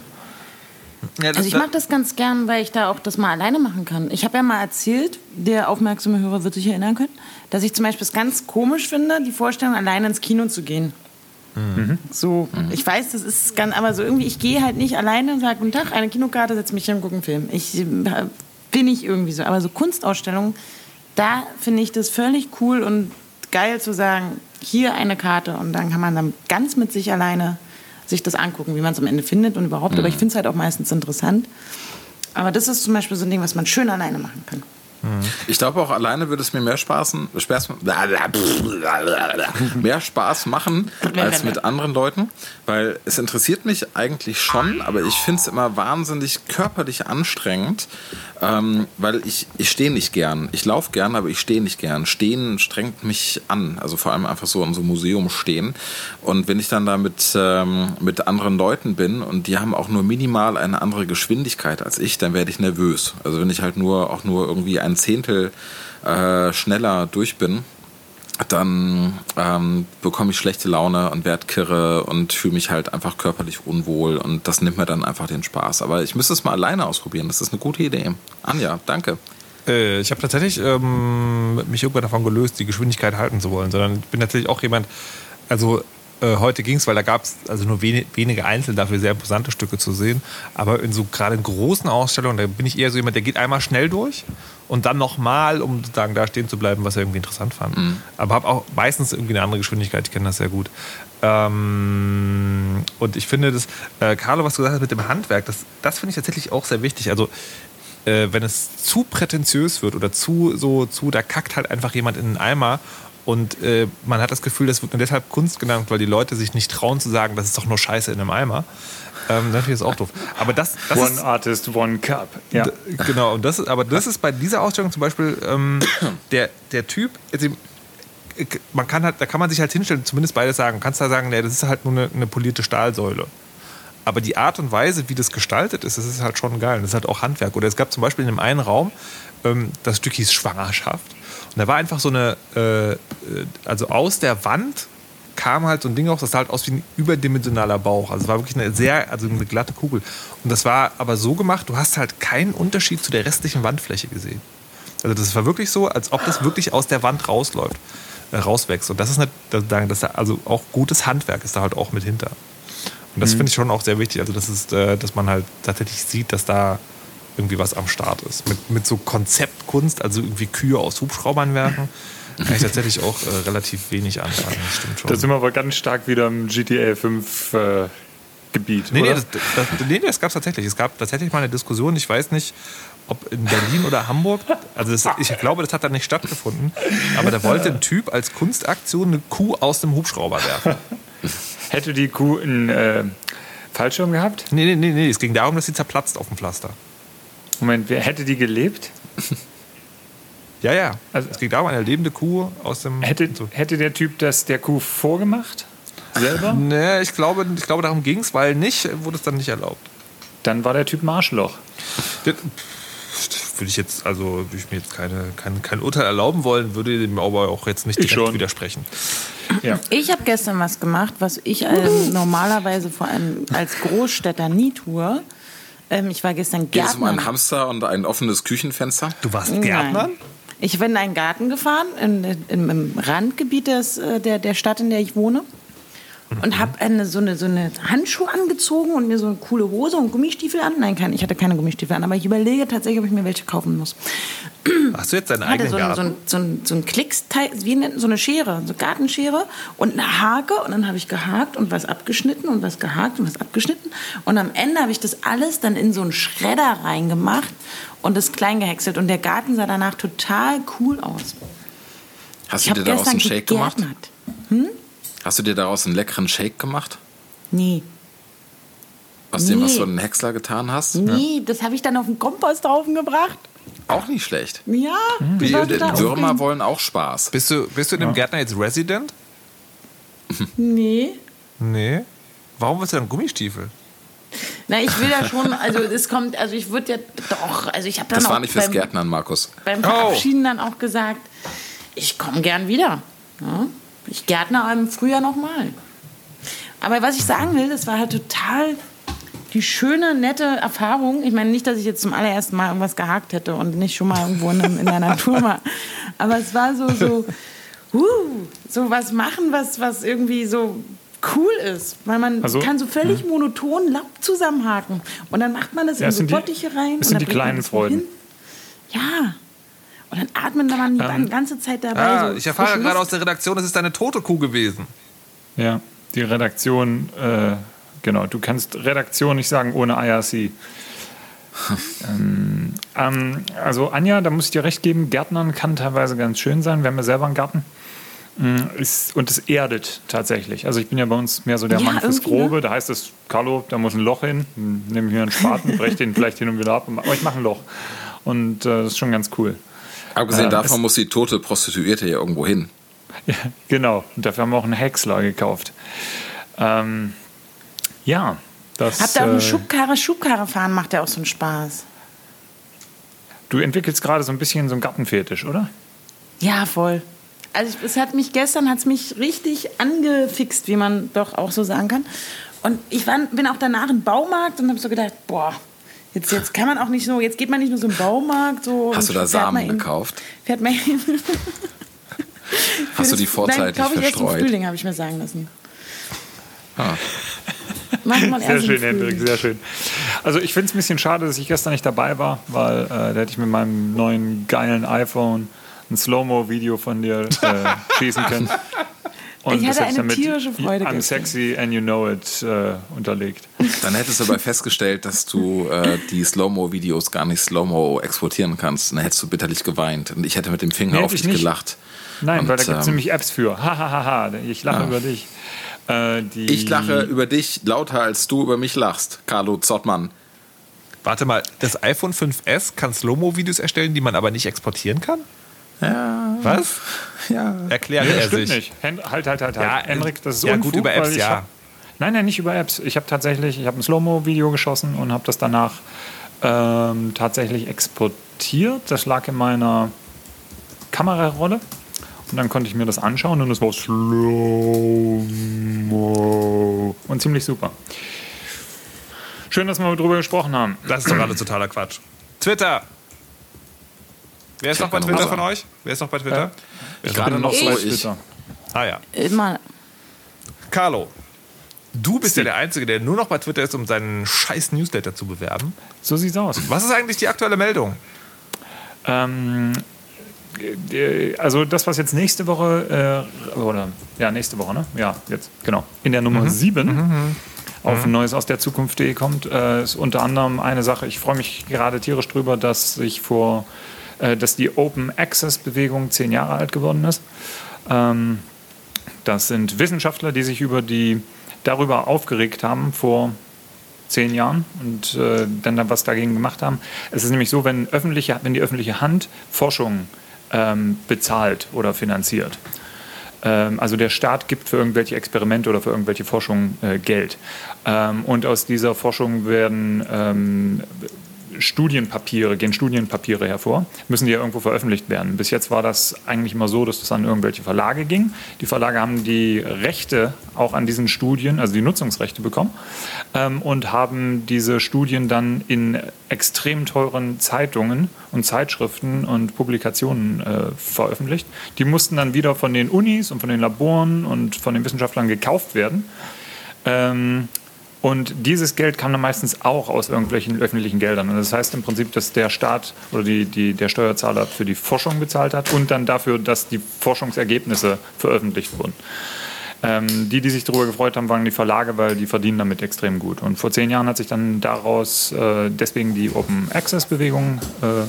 Also ich mag das ganz gern, weil ich da auch das mal alleine machen kann. Ich habe ja mal erzählt, der aufmerksame Hörer wird sich erinnern können, dass ich zum Beispiel es ganz komisch finde, die Vorstellung, alleine ins Kino zu gehen. So, ich weiß, das ist ganz, aber so irgendwie, ich gehe halt nicht alleine und sage, guten Tag, eine Kinokarte, setze mich hin und gucke einen Film. Ich äh, bin ich irgendwie so. Aber so Kunstausstellungen, da finde ich das völlig cool und geil zu sagen, hier eine Karte und dann kann man dann ganz mit sich alleine sich das angucken, wie man es am Ende findet und überhaupt. Aber ich finde es halt auch meistens interessant. Aber das ist zum Beispiel so ein Ding, was man schön alleine machen kann. Ich glaube auch alleine würde es mir mehr Spaß, Spaß mehr Spaß machen als mit anderen Leuten, weil es interessiert mich eigentlich schon, aber ich finde es immer wahnsinnig körperlich anstrengend, ähm, weil ich, ich stehe nicht gern. Ich laufe gern, aber ich stehe nicht gern. Stehen strengt mich an, also vor allem einfach so in so einem Museum stehen. Und wenn ich dann da mit, ähm, mit anderen Leuten bin und die haben auch nur minimal eine andere Geschwindigkeit als ich, dann werde ich nervös. Also wenn ich halt nur auch nur irgendwie ein Zehntel äh, schneller durch bin, dann ähm, bekomme ich schlechte Laune und werde kirre und fühle mich halt einfach körperlich unwohl und das nimmt mir dann einfach den Spaß. Aber ich müsste es mal alleine ausprobieren. Das ist eine gute Idee. Anja, danke. Äh, ich habe tatsächlich ähm, mich irgendwann davon gelöst, die Geschwindigkeit halten zu wollen, sondern ich bin tatsächlich auch jemand, also äh, heute ging es, weil da gab es also nur wenig, wenige einzeln dafür sehr imposante Stücke zu sehen. Aber in so gerade in großen Ausstellungen, da bin ich eher so jemand, der geht einmal schnell durch und dann nochmal, um sozusagen da stehen zu bleiben, was er irgendwie interessant fand. Aber habe auch meistens irgendwie eine andere Geschwindigkeit, ich kenne das sehr gut. Ähm, und ich finde das, äh, Carlo, was du gesagt hast mit dem Handwerk, das, das finde ich tatsächlich auch sehr wichtig. Also äh, wenn es zu prätentiös wird oder zu so zu, da kackt halt einfach jemand in den Eimer und äh, man hat das Gefühl, das wird nur deshalb Kunst genannt, weil die Leute sich nicht trauen zu sagen, das ist doch nur Scheiße in einem Eimer. Ähm, natürlich ist auch doof. Aber das, das One ist, Artist, One Cup. Ja. Genau, und das ist, aber das ist bei dieser Ausstellung zum Beispiel ähm, der, der Typ, also, man kann halt, da kann man sich halt hinstellen, zumindest beides sagen. Du kannst da sagen, nee, das ist halt nur eine, eine polierte Stahlsäule. Aber die Art und Weise, wie das gestaltet ist, das ist halt schon geil. Das ist halt auch Handwerk. Oder es gab zum Beispiel in dem einen Raum, ähm, das Stück hieß Schwangerschaft. Und da war einfach so eine, äh, äh, also aus der Wand kam halt so ein Ding raus, das sah halt aus wie ein überdimensionaler Bauch. Also es war wirklich eine sehr, also eine glatte Kugel. Und das war aber so gemacht, du hast halt keinen Unterschied zu der restlichen Wandfläche gesehen. Also das war wirklich so, als ob das wirklich aus der Wand rausläuft, äh, rauswächst. Und das ist nicht, das, also auch gutes Handwerk ist da halt auch mit hinter. Und das finde ich schon auch sehr wichtig. Also das ist, äh, dass man halt tatsächlich sieht, dass da irgendwie was am Start ist. Mit, mit so Konzeptkunst, also irgendwie Kühe aus Hubschraubern werfen, kann ich tatsächlich auch äh, relativ wenig anfangen. Das stimmt schon. Da sind wir aber ganz stark wieder im GTA 5 äh, Gebiet. Nee, nee, oder? das, das, nee, nee, das gab es tatsächlich. Es gab tatsächlich mal eine Diskussion, ich weiß nicht, ob in Berlin oder Hamburg, also das, ich glaube, das hat da nicht stattgefunden, aber da wollte ein Typ als Kunstaktion eine Kuh aus dem Hubschrauber werfen. Hätte die Kuh einen äh, Fallschirm gehabt? Nee, nee, nee, nee, es ging darum, dass sie zerplatzt auf dem Pflaster. Moment, wer hätte die gelebt? Ja, ja. Also- es ging darum, eine lebende Kuh aus dem. Hätte, so. hätte der Typ das der Kuh vorgemacht? Selber? Nee, ich glaube, ich glaube, darum ging es, weil nicht, wurde es dann nicht erlaubt. Dann war der Typ ein Arschloch. Das- Würde ich jetzt, also würde ich mir jetzt keine, kein, kein Urteil erlauben wollen, würde dem aber auch jetzt nicht Ich direkt schon. widersprechen. Ja. Ich habe gestern was gemacht, was ich ähm, normalerweise vor allem als Großstädter nie tue. Ähm, ich war gestern Geht es um Gärtner. einen Hamster und ein offenes Küchenfenster? Du warst Nein. Ich bin in einen Garten gefahren, in, in, im Randgebiet des, äh, der, der Stadt, in der ich wohne. Und habe eine, so, eine, so eine Handschuhe angezogen und mir so eine coole Hose und Gummistiefel an. Nein, kein, ich hatte keine Gummistiefel an, aber ich überlege tatsächlich, ob ich mir welche kaufen muss. Hast du jetzt deinen hatte eigenen so so Garten? ein, so ein, so ein Klicksteil, wie nennt so eine Schere, so eine Gartenschere und eine Hake und dann habe ich gehakt und was abgeschnitten und was gehakt und was abgeschnitten und am Ende habe ich das alles dann in so einen Schredder reingemacht und das klein gehäckselt und der Garten sah danach total cool aus. Hast Ich du dir daraus einen Shake gemacht? gegärtnert. Hast du dir daraus einen leckeren Shake gemacht? Nee. Aus dem, was Nee. du in den Häcksler getan hast? Nee, das habe ich dann auf den Komposthaufen gebracht. Auch nicht schlecht. Ja, das Die, Würmer wollen auch Spaß. Bist du, bist du in dem Gärtner jetzt Resident? Nee. Nee. Warum willst du dann Gummistiefel? Na, ich will ja schon, also es kommt, also ich würde ja doch, also ich habe dann Das auch war nicht fürs beim- Gärtnern, Markus. beim Oh. Verabschieden dann auch gesagt, ich komme gern wieder. Ja? Ich gärtner im Frühjahr nochmal. Aber was ich sagen will, das war halt total die schöne, nette Erfahrung. Ich meine nicht, dass ich jetzt zum allerersten Mal irgendwas gehakt hätte und nicht schon mal irgendwo in, in der Natur war. Aber es war so, so, uh, so was machen, was, was irgendwie so cool ist, weil man Also, kann so völlig monoton Laub zusammenhaken und dann macht man das Ja, in so Bottiche rein. und sind die kleinen das Freuden. Ja. Und dann atmet man die Ähm, ganze Zeit dabei. Ah, so ich erfahre gerade aus der Redaktion, es ist eine tote Kuh gewesen. Ja, die Redaktion, äh, genau, du kannst Redaktion nicht sagen ohne IRC. ähm, ähm, also Anja, da muss ich dir recht geben, Gärtnern kann teilweise ganz schön sein. Wir haben ja selber einen Garten. Mm, Ist, und es erdet tatsächlich. Also ich bin ja bei uns mehr so der Ja, Mann fürs ne? Grobe. Da heißt es, Carlo, da muss ein Loch hin. Hm, Nehme ich mir einen Spaten, breche den vielleicht hin und wieder ab. Aber ich mache ein Loch. Und äh, das ist schon ganz cool. Abgesehen Ähm, davon muss die tote Prostituierte ja irgendwo hin. Ja, genau. Und dafür haben wir auch einen Häcksler gekauft. Ähm, ja, das. Habt ihr auch eine äh, Schubkarre? Schubkarre fahren macht ja auch so einen Spaß. du entwickelst gerade so ein bisschen so einen Gartenfetisch, oder? Ja, voll. Also es hat mich gestern hat's mich richtig angefixt, wie man doch auch so sagen kann. Und ich war, bin auch danach im Baumarkt und habe so gedacht, boah, jetzt, jetzt kann man auch nicht so, jetzt geht man nicht nur so im Baumarkt so. Hast du da Samen in- gekauft? Fährt man hin. Hast du die Nein, vorzeitig glaube ich erst im verstreut? Frühling, habe ich mir sagen lassen. Ah. Macht man Sehr schön. Hendrik, sehr schön. Also ich finde es ein bisschen schade, dass ich gestern nicht dabei war, weil äh, da hätte ich mit meinem neuen geilen iPhone ein Slow-Mo-Video von dir äh, schießen können. Und Ich hatte hätte eine damit tierische Freude I'm gestern. sexy and you know it äh, unterlegt. Dann hättest du aber festgestellt, dass du äh, die Slow-Mo-Videos gar nicht Slow-Mo exportieren kannst. Und dann hättest du bitterlich geweint. Und ich hätte mit dem Finger Nee, auf dich nicht. gelacht. Nein, Und, weil da gibt es ähm, nämlich Apps für. Hahaha, ich lache über dich. Äh, die Ich lache über dich lauter, als du über mich lachst, Carlo Zottmann. Warte mal, das iPhone 5S kann Slow-Mo-Videos erstellen, die man aber nicht exportieren kann? Ja, Was? ja. Erklärt Nee, er das stimmt sich. nicht. Halt, halt, halt, halt. Ja, Henrik, das ist ja, Unfug, gut, über Apps, ja. Hab, nein, nein, nicht über Apps. Ich habe tatsächlich, ich habe ein Slow-Mo-Video geschossen und habe das danach ähm, tatsächlich exportiert. Das lag in meiner Kamerarolle. Und dann konnte ich mir das anschauen und es war Slow-Mo. Und ziemlich super. Schön, dass wir darüber gesprochen haben. Das ist doch alles totaler Quatsch. Twitter. Wer ist noch bei Twitter von euch? Wer ist noch bei Twitter? Wer ist Gerade noch? bei ich. Twitter. Ah ja. Immer. Carlo, du bist ja der Einzige, der nur noch bei Twitter ist, um seinen scheiß Newsletter zu bewerben. So sieht's aus. Was ist eigentlich die aktuelle Meldung? Ähm, äh, also das, was jetzt nächste Woche, äh, oder ja, nächste Woche, ne? Ja, jetzt, genau. In der Nummer 7 auf Neues aus der Zukunft.de kommt, äh, ist unter anderem eine Sache, ich freue mich gerade tierisch drüber, dass sich vor, äh, dass die Open Access Bewegung zehn Jahre alt geworden ist. Ähm, das sind Wissenschaftler, die sich über die darüber aufgeregt haben vor zehn Jahren und äh, dann da was dagegen gemacht haben. Es ist nämlich so, wenn, öffentliche, wenn die öffentliche Hand Forschung ähm, bezahlt oder finanziert, ähm, also der Staat gibt für irgendwelche Experimente oder für irgendwelche Forschung äh, Geld. Ähm, und aus dieser Forschung werden ähm, Studienpapiere, gehen Studienpapiere hervor, müssen die ja irgendwo veröffentlicht werden. Bis jetzt war das eigentlich immer so, dass das an irgendwelche Verlage ging. Die Verlage haben die Rechte auch an diesen Studien, also die Nutzungsrechte bekommen ähm, und haben diese Studien dann in extrem teuren Zeitungen und Zeitschriften und Publikationen äh, veröffentlicht. Die mussten dann wieder von den Unis und von den Laboren und von den Wissenschaftlern gekauft werden. Ähm, und dieses Geld kam dann meistens auch aus irgendwelchen öffentlichen Geldern. Und das heißt im Prinzip, dass der Staat oder die, die, der Steuerzahler für die Forschung bezahlt hat und dann dafür, dass die Forschungsergebnisse veröffentlicht wurden. Ähm, die, die sich darüber gefreut haben, waren die Verlage, weil die verdienen damit extrem gut. Und vor zehn Jahren hat sich dann daraus äh, deswegen die Open Access Bewegung äh,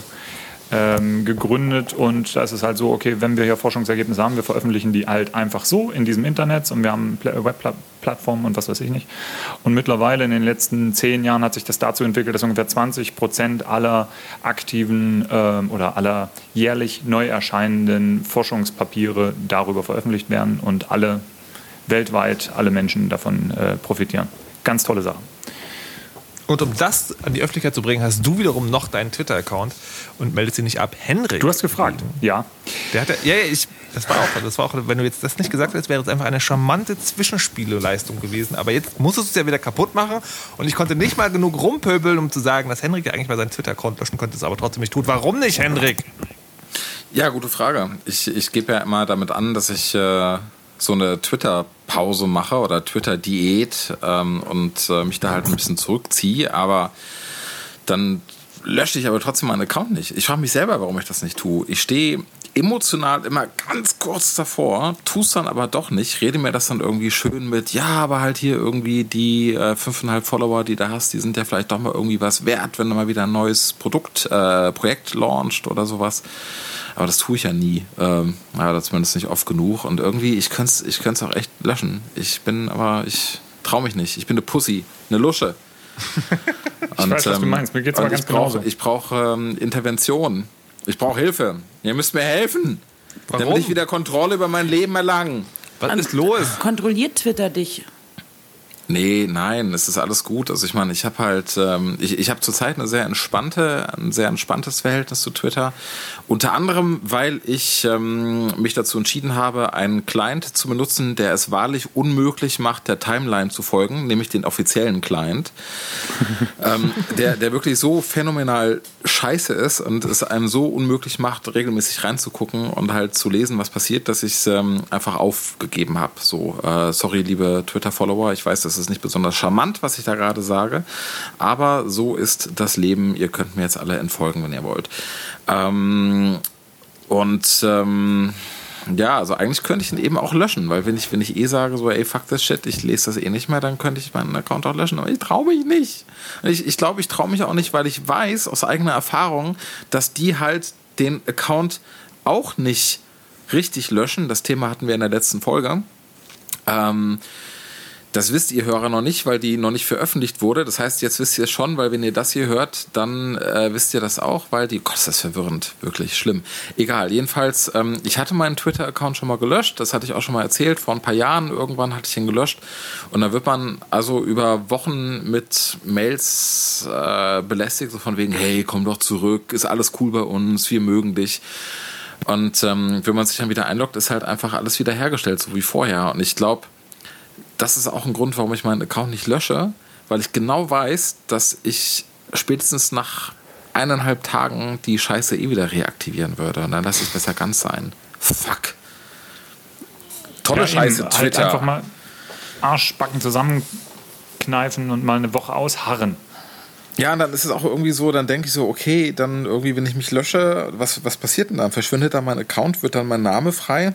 ähm, gegründet und da ist es halt so, okay, wenn wir hier Forschungsergebnisse haben, wir veröffentlichen die halt einfach so in diesem Internet und wir haben Pla- Webplattformen und was weiß ich nicht. Und mittlerweile in den letzten zehn Jahren hat sich das dazu entwickelt, dass ungefähr 20 Prozent aller aktiven ähm, oder aller jährlich neu erscheinenden Forschungspapiere darüber veröffentlicht werden und alle weltweit, alle Menschen davon äh, profitieren. Ganz tolle Sache. Und um das an die Öffentlichkeit zu bringen, hast du wiederum noch deinen Twitter-Account und meldest ihn nicht ab. Henrik. Du hast gefragt, ja. Der hat ja, ja, ich, das war auch, das war auch, wenn du jetzt das nicht gesagt hättest, wäre es einfach eine charmante Zwischenspieleleistung gewesen. Aber jetzt musstest du es ja wieder kaputt machen und ich konnte nicht mal genug rumpöbeln, um zu sagen, dass Henrik ja eigentlich mal seinen Twitter-Account löschen könnte, es aber trotzdem nicht tut. Warum nicht, Henrik? Ja, gute Frage. Ich, ich gebe ja immer damit an, dass ich äh, so eine Twitter-Pause mache oder Twitter-Diät ähm, und äh, mich da halt ein bisschen zurückziehe, aber dann lösche ich aber trotzdem meinen Account nicht. Ich frage mich selber, warum ich das nicht tue. Ich stehe emotional immer ganz kurz davor, es dann aber doch nicht, rede mir das dann irgendwie schön mit, ja, aber halt hier irgendwie die äh, 5,5 Follower, die du hast, die sind ja vielleicht doch mal irgendwie was wert, wenn du mal wieder ein neues Produkt, äh, Projekt launcht oder sowas. Aber das tue ich ja nie. Ähm, ja, zumindest nicht oft genug. Und irgendwie, ich könnte es ich auch echt löschen. Ich bin aber, ich traue mich nicht. Ich bin eine Pussy, eine Lusche. ich und, weiß, was du meinst. Mir geht's aber ganz ich brauche ich brauch, ähm, Intervention. Ich brauche Hilfe. Ihr müsst mir helfen. Warum? Damit ich wieder Kontrolle über mein Leben erlangen. Was ist los? Kontrolliert Twitter dich? Nee, nein, es ist alles gut. Also ich meine, ich habe halt, ähm, ich, ich habe zurzeit eine sehr entspannte, ein sehr entspanntes Verhältnis zu Twitter. Unter anderem, weil ich ähm, mich dazu entschieden habe, einen Client zu benutzen, der es wahrlich unmöglich macht, der Timeline zu folgen, nämlich den offiziellen Client, ähm, der, der wirklich so phänomenal scheiße ist und es einem so unmöglich macht, regelmäßig reinzugucken und halt zu lesen, was passiert, dass ich es ähm, einfach aufgegeben habe. So, äh, sorry, liebe Twitter-Follower, ich weiß, das ist nicht besonders charmant, was ich da gerade sage, aber so ist das Leben. Ihr könnt mir jetzt alle entfolgen, wenn ihr wollt. Ähm, und ähm, ja, also eigentlich könnte ich ihn eben auch löschen, weil wenn ich, wenn ich eh sage, so, ey, fuck das Shit, ich lese das eh nicht mehr, dann könnte ich meinen Account auch löschen. Aber ich traue mich nicht. Ich, ich glaube, ich traue mich auch nicht, weil ich weiß aus eigener Erfahrung, dass die halt den Account auch nicht richtig löschen. Das Thema hatten wir in der letzten Folge. Ähm, das wisst ihr Hörer noch nicht, weil die noch nicht veröffentlicht wurde. Das heißt, jetzt wisst ihr es schon, weil wenn ihr das hier hört, dann äh, wisst ihr das auch, weil die, Gott, ist das verwirrend, wirklich schlimm. Egal, jedenfalls, ähm, ich hatte meinen Twitter-Account schon mal gelöscht, das hatte ich auch schon mal erzählt, vor ein paar Jahren, irgendwann hatte ich ihn gelöscht. Und dann wird man also über Wochen mit Mails äh, belästigt, so von wegen, hey, komm doch zurück, ist alles cool bei uns, wir mögen dich. Und ähm, wenn man sich dann wieder einloggt, ist halt einfach alles wieder hergestellt, so wie vorher. Und ich glaube, das ist auch ein Grund, warum ich meinen Account nicht lösche, weil ich genau weiß, dass ich spätestens nach eineinhalb Tagen die Scheiße eh wieder reaktivieren würde. Und dann lasse ich es besser ganz sein. Fuck. Tolle ja, Scheiße, halt Twitter. Halt einfach mal Arschbacken zusammenkneifen und mal eine Woche ausharren. Ja, und dann ist es auch irgendwie so, dann denke ich so, okay, dann irgendwie, wenn ich mich lösche, was, was passiert denn dann? Verschwindet dann mein Account, wird dann mein Name frei?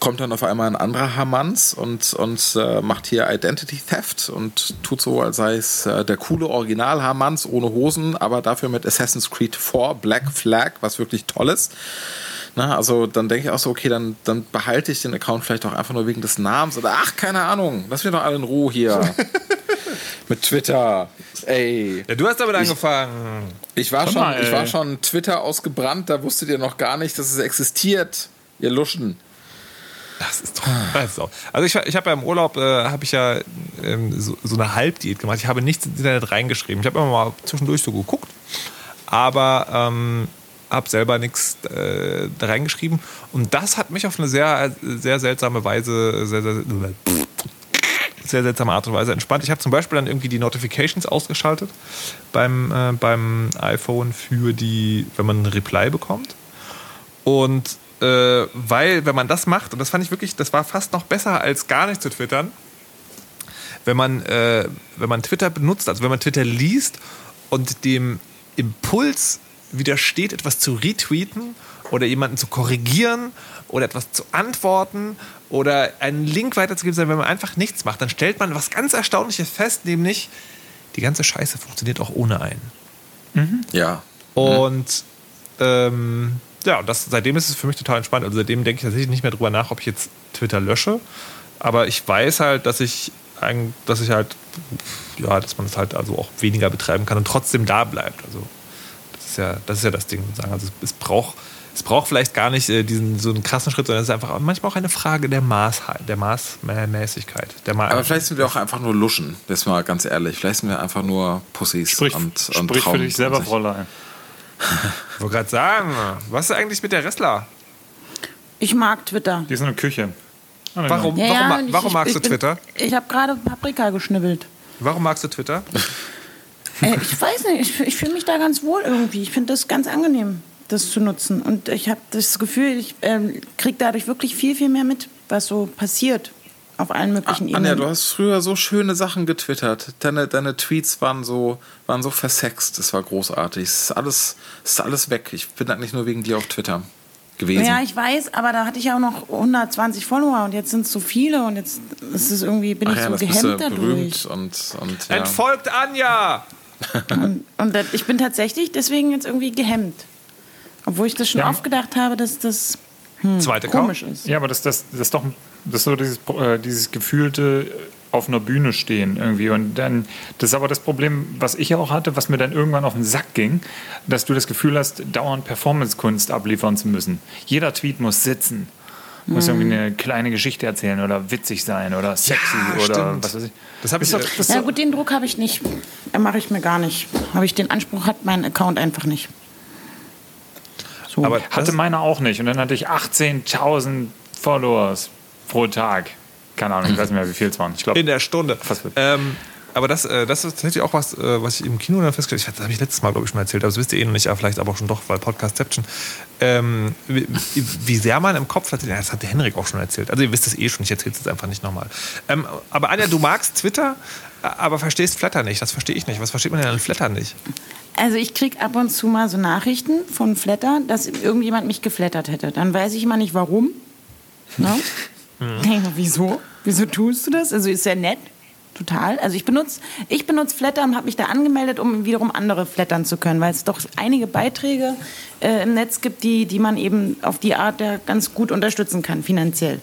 Kommt dann auf einmal ein anderer Hamanns und, und äh, macht hier Identity Theft und tut so, als sei es äh, der coole Original Hamanns ohne Hosen, aber dafür mit Assassin's Creed 4 Black Flag, was wirklich toll ist. Na, also dann denke ich auch so, okay, dann, dann behalte ich den Account vielleicht auch einfach nur wegen des Namens oder ach, keine Ahnung, lass mir doch alle in Ruhe hier. mit Twitter. Ey. Ja, du hast damit ich, angefangen. Ich war, schon, mal, ich war schon Twitter ausgebrannt, da wusstet ihr noch gar nicht, dass es existiert. Ihr Luschen. Das ist doch. Das ist doch. Also ich, ich habe ja im Urlaub äh, habe ich ja ähm, so, so, eine Halbdiät gemacht. Ich habe nichts ins Internet reingeschrieben. Ich habe immer mal zwischendurch so geguckt, aber ähm, habe selber nichts äh, reingeschrieben. Und das hat mich auf eine sehr, sehr seltsame Weise, sehr, sehr, sehr seltsame Art und Weise entspannt. Ich habe zum Beispiel dann irgendwie die Notifications ausgeschaltet beim, äh, beim iPhone für die, wenn man einen Reply bekommt. Und äh, weil, wenn man das macht, und das fand ich wirklich, das war fast noch besser als gar nicht zu twittern, wenn man, äh, wenn man Twitter benutzt, also wenn man Twitter liest und dem Impuls widersteht, etwas zu retweeten oder jemanden zu korrigieren oder etwas zu antworten oder einen Link weiterzugeben, sondern wenn man einfach nichts macht, dann stellt man was ganz Erstaunliches fest, nämlich die ganze Scheiße funktioniert auch ohne einen. Mhm. Ja. Und ähm, ja, das, seitdem ist es für mich total entspannt. Also seitdem denke ich tatsächlich nicht mehr drüber nach, ob ich jetzt Twitter lösche. Aber ich weiß halt, dass ich, dass ich halt, ja, dass man es halt also auch weniger betreiben kann und trotzdem da bleibt. Also das ist ja das, ist ja das Ding. Also es braucht, es braucht vielleicht gar nicht äh, diesen so einen krassen Schritt, sondern es ist einfach manchmal auch eine Frage der Maß, der Maßmäßigkeit. Der Ma Aber vielleicht sind wir auch einfach nur Luschen, das mal ganz ehrlich. Vielleicht sind wir einfach nur Pussys Sprich, und, und sprich für Traum dich selber. Fräulein. Ich wollte gerade sagen, was ist eigentlich mit der Restler? Ich mag Twitter. Die ist in der Küche. Warum, Ja, warum, ja, ich- warum ich- magst ich du bin- Twitter? Ich habe gerade Paprika geschnibbelt. Warum magst du Twitter? Äh, ich weiß nicht, ich, ich fühle mich da ganz wohl irgendwie. Ich finde das ganz angenehm, das zu nutzen. Und ich habe das Gefühl, ich ähm, kriege dadurch wirklich viel, viel mehr mit, was so passiert auf allen möglichen Ebenen. Anja, du hast früher so schöne Sachen getwittert. Deine, deine Tweets waren so, waren so versext. Das war großartig. Es ist alles, es ist alles weg. Ich bin eigentlich nur wegen dir auf Twitter gewesen. ja, ich weiß, aber da hatte ich ja auch noch 120 Follower und jetzt sind es so viele und jetzt ist es irgendwie, bin Ach ich ja, so gehemmt dadurch. und, und ja. Entfolgt Anja! Und das, ich bin tatsächlich deswegen jetzt irgendwie gehemmt. Obwohl ich das schon Ja. oft gedacht habe, dass das Zweite komisch ist. Ja, aber das, das, das ist doch das ist so dieses, äh, dieses gefühlte auf einer Bühne stehen irgendwie. Und dann, das ist aber das Problem, was ich auch hatte, was mir dann irgendwann auf den Sack ging, dass du das Gefühl hast, dauernd Performance-Kunst abliefern zu müssen. Jeder Tweet muss sitzen. Muss irgendwie eine kleine Geschichte erzählen oder witzig sein oder sexy Ja, oder stimmt. was weiß ich. Das habe ich. ist doch- das ist Ja gut, den Druck habe ich nicht. Äh, Mache ich mir gar nicht. Habe ich den Anspruch, hat mein Account einfach nicht. So. aber Hatte meiner auch nicht. Und dann hatte ich 18.000 Followers pro Tag. Keine Ahnung, ich weiß nicht mehr, wie viel es waren. Ich glaube, in der Stunde. Ähm, aber das, äh, das ist tatsächlich auch was, äh, was ich im Kino dann festgestellt habe. Das habe ich letztes Mal, glaube ich, schon erzählt, aber das wisst ihr eh noch nicht, aber vielleicht aber auch schon doch, weil Podcastception. Ähm, wie, wie sehr man im Kopf hat, ja, das hat der Henrik auch schon erzählt. Also ihr wisst es eh schon, ich erzähle es jetzt einfach nicht nochmal. Ähm, aber Anja, du magst Twitter, aber verstehst Flatter nicht. Das verstehe ich nicht. Was versteht man denn an Flatter nicht? Also ich kriege ab und zu mal so Nachrichten von Flatter, dass irgendjemand mich geflattert hätte. Dann weiß ich immer nicht warum. Ne? Denke, ich, wieso? Wieso tust du das? Also ist ja nett. Total. Also ich benutze ich benutze Flatter und habe mich da angemeldet, um wiederum andere flattern zu können, weil es doch einige Beiträge äh, im Netz gibt, die, die man eben auf die Art ja ganz gut unterstützen kann, finanziell.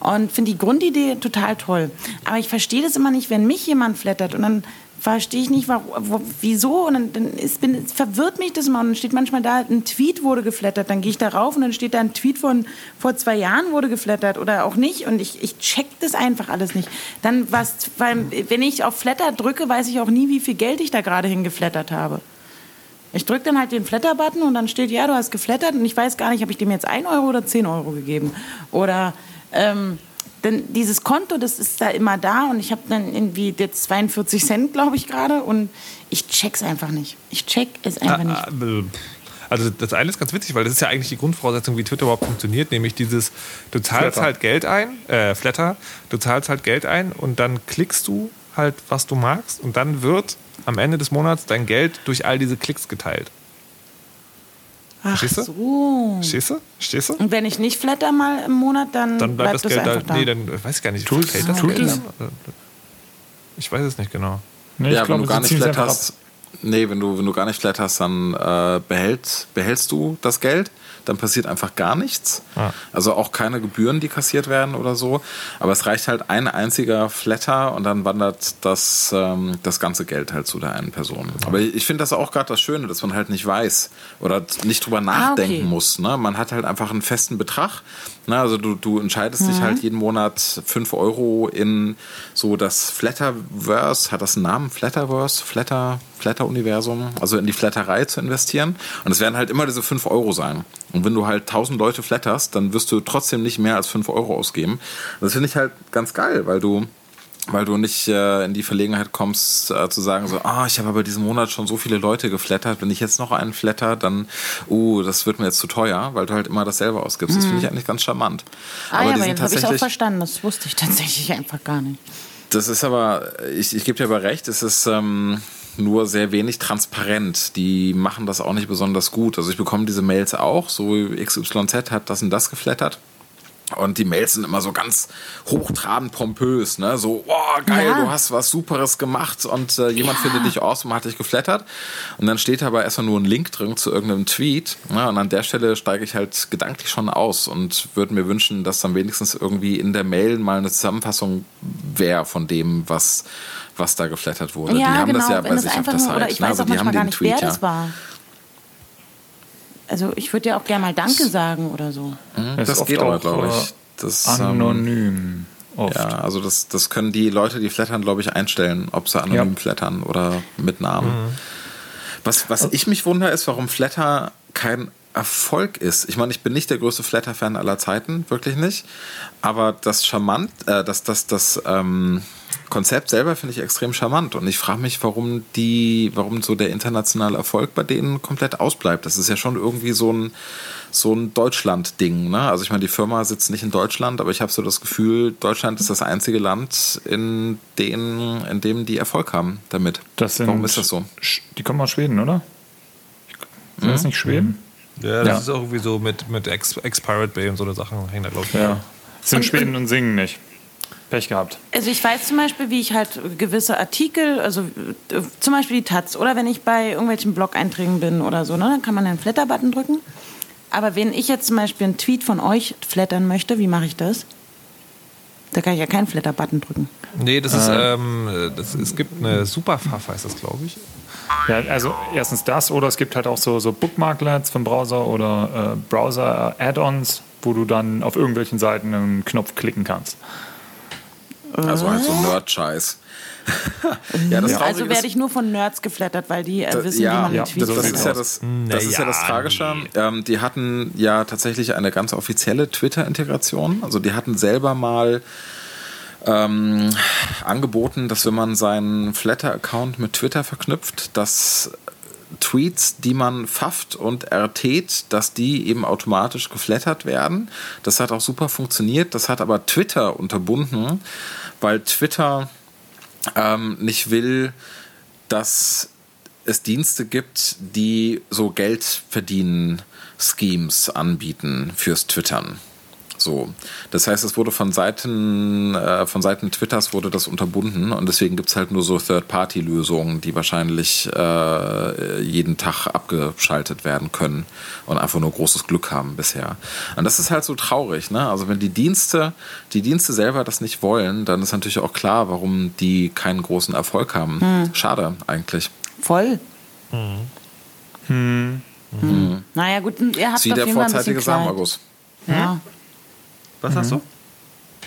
Und finde die Grundidee total toll. Aber ich verstehe das immer nicht, wenn mich jemand flattert und dann verstehe ich nicht, warum, wieso. Und dann, dann ist, bin, verwirrt mich das immer. Und dann steht manchmal da, ein Tweet wurde geflattert. Dann gehe ich da rauf und dann steht da ein Tweet von vor zwei Jahren wurde geflattert oder auch nicht. Und ich, ich check das einfach alles nicht. Dann was, weil, wenn ich auf Flatter drücke, weiß ich auch nie, wie viel Geld ich da gerade hingeflattert habe. Ich drücke dann halt den Flatter-Button und dann steht, ja, du hast geflattert und ich weiß gar nicht, habe ich dem jetzt 1 Euro oder 10 Euro gegeben. Oder ähm, denn dieses Konto, das ist da immer da und ich habe dann irgendwie jetzt 42 Cent, glaube ich, gerade und ich check's einfach nicht. Ich check es einfach nicht. Ah, äh, Also das eine ist ganz witzig, weil das ist ja eigentlich die Grundvoraussetzung, wie Twitter überhaupt funktioniert, nämlich dieses, du zahlst Flatter. halt Geld ein, äh, Flatter, du zahlst halt Geld ein und dann klickst du halt, was du magst und dann wird am Ende des Monats dein Geld durch all diese Klicks geteilt. Ach verstehst du? so. Verstehst du? Verstehst du? Und wenn ich nicht flatter mal im Monat, dann, Dann bleibt, das Geld einfach da. Nee, dann weiß ich gar nicht. Tut- fällt das tut Geld es? da? Ich weiß es nicht genau. Nee, ja, wenn du gar nicht flatterst, nee, wenn du, wenn du gar nicht flatterst, dann äh, behält, behältst du das Geld. Dann passiert einfach gar nichts. Ja. Also auch keine Gebühren, die kassiert werden oder so. Aber es reicht halt ein einziger Flatter und dann wandert das, ähm, das ganze Geld halt zu der einen Person. Aber ich finde das auch gerade das Schöne, dass man halt nicht weiß oder nicht drüber nachdenken okay. muss. Ne? Man hat halt einfach einen festen Betrag. Ne? Also du, du entscheidest dich halt jeden Monat 5 Euro in so das Flatterverse, hat das einen Namen? Flatterverse? Flatter, Flatter-Universum? Also in die Flatterei zu investieren. Und es werden halt immer diese 5 Euro sein. Und wenn du halt 1000 Leute flatterst, dann wirst du trotzdem nicht mehr als 5 Euro ausgeben. Das finde ich halt ganz geil, weil du weil du nicht äh, in die Verlegenheit kommst, äh, zu sagen, so, ah, ich habe aber diesen Monat schon so viele Leute geflattert, wenn ich jetzt noch einen flatter, dann, uh, das wird mir jetzt zu teuer, weil du halt immer dasselbe ausgibst. Das finde ich eigentlich ganz charmant. Ah ja, die aber jetzt habe ich auch verstanden. Das wusste ich tatsächlich einfach gar nicht. das ist aber, ich, ich gebe dir aber recht, es ist ähm, nur sehr wenig transparent. Die machen das auch nicht besonders gut. Also ich bekomme diese Mails auch, so XYZ hat das und das geflattert. Und die Mails sind immer so ganz hochtrabend pompös, ne? So, oh, geil, Ja. du hast was Superes gemacht und äh, jemand findet dich awesome, hat dich geflattert. Und dann steht aber erstmal nur ein Link drin zu irgendeinem Tweet. Ne? Und an der Stelle steige ich halt gedanklich schon aus und würde mir wünschen, dass dann wenigstens irgendwie in der Mail mal eine Zusammenfassung wäre von dem, was, was da geflattert wurde. Ja, die haben genau. das ja bei sich auf der Seite. oder ich ne? weiß Also auch die haben manchmal gar den nicht, Tweet wer ja. das war. Also ich würde ja auch gerne mal Danke sagen oder so. Das ist das oft geht aber, auch, glaube ich. Das, ähm, Anonym. Oft. ja, also das, das können die Leute, die flattern, glaube ich, einstellen, ob sie anonym Ja. flattern oder mit Namen. Was, was ich mich wundere, ist, warum Flatter kein Erfolg ist. Ich meine, ich bin nicht der größte Flatter-Fan aller Zeiten, wirklich nicht. Aber das charmant, äh, das, das, das ähm, Konzept selber finde ich extrem charmant. Und ich frage mich, warum die, warum so der internationale Erfolg bei denen komplett ausbleibt. Das ist ja schon irgendwie so ein, so ein Deutschland-Ding. Ne? Also ich meine, die Firma sitzt nicht in Deutschland, aber ich habe so das Gefühl, Deutschland ist das einzige Land, in, den, in dem die Erfolg haben damit. Sind, warum ist das so? Die kommen aus Schweden, oder? Sind das nicht Schweden? Ja, das Ja. ist auch irgendwie so mit, mit Ex- Ex-Pirate Bay und so eine Sachen hängen da, glaube ich. Ja. Sind Schweden und singen nicht. Pech gehabt. Also ich weiß zum Beispiel, wie ich halt gewisse Artikel, also äh, zum Beispiel die Taz, oder wenn ich bei irgendwelchen Blog-Einträgen bin oder so, ne, dann kann man den Flatter-Button drücken. Aber wenn ich jetzt zum Beispiel einen Tweet von euch flattern möchte, wie mache ich das? Da kann ich ja keinen Flatter-Button drücken. Nee, das ist, ähm, das, es gibt eine Superfaff, heißt das, glaube ich. Ja, also erstens das oder es gibt halt auch so, so Bookmarklets vom Browser oder äh, Browser-Add-ons, wo du dann auf irgendwelchen Seiten einen Knopf klicken kannst. Also halt so Nerd-Scheiß. ja, das Traurige Also werde ich nur von Nerds geflattert, weil die äh, wissen, ja, wie man ja, einen Tweet das sieht's ist ja das, das ist ja das Tragische. Ähm, die hatten ja tatsächlich eine ganz offizielle Twitter-Integration. Also die hatten selber mal ähm, angeboten, dass wenn man seinen Flatter-Account mit Twitter verknüpft, dass Tweets, die man pfafft und RTt, dass die eben automatisch geflattert werden. Das hat auch super funktioniert. Das hat aber Twitter unterbunden, weil Twitter ähm, nicht will, dass es Dienste gibt, die so Geld verdienen Schemes anbieten fürs Twittern. So. Das heißt, es wurde von Seiten, äh, von Seiten Twitters wurde das unterbunden und deswegen gibt es halt nur so Third-Party-Lösungen, die wahrscheinlich äh, jeden Tag abgeschaltet werden können und einfach nur großes Glück haben bisher. Und das ist halt so traurig, ne? Also wenn die Dienste, die Dienste selber das nicht wollen, dann ist natürlich auch klar, warum die keinen großen Erfolg haben. Schade eigentlich. Voll. Hm. Naja, gut, ihr habt Wie auf der jeden Fall ein vorzeitige bisschen. Samenerguss. Ja. Was hast du?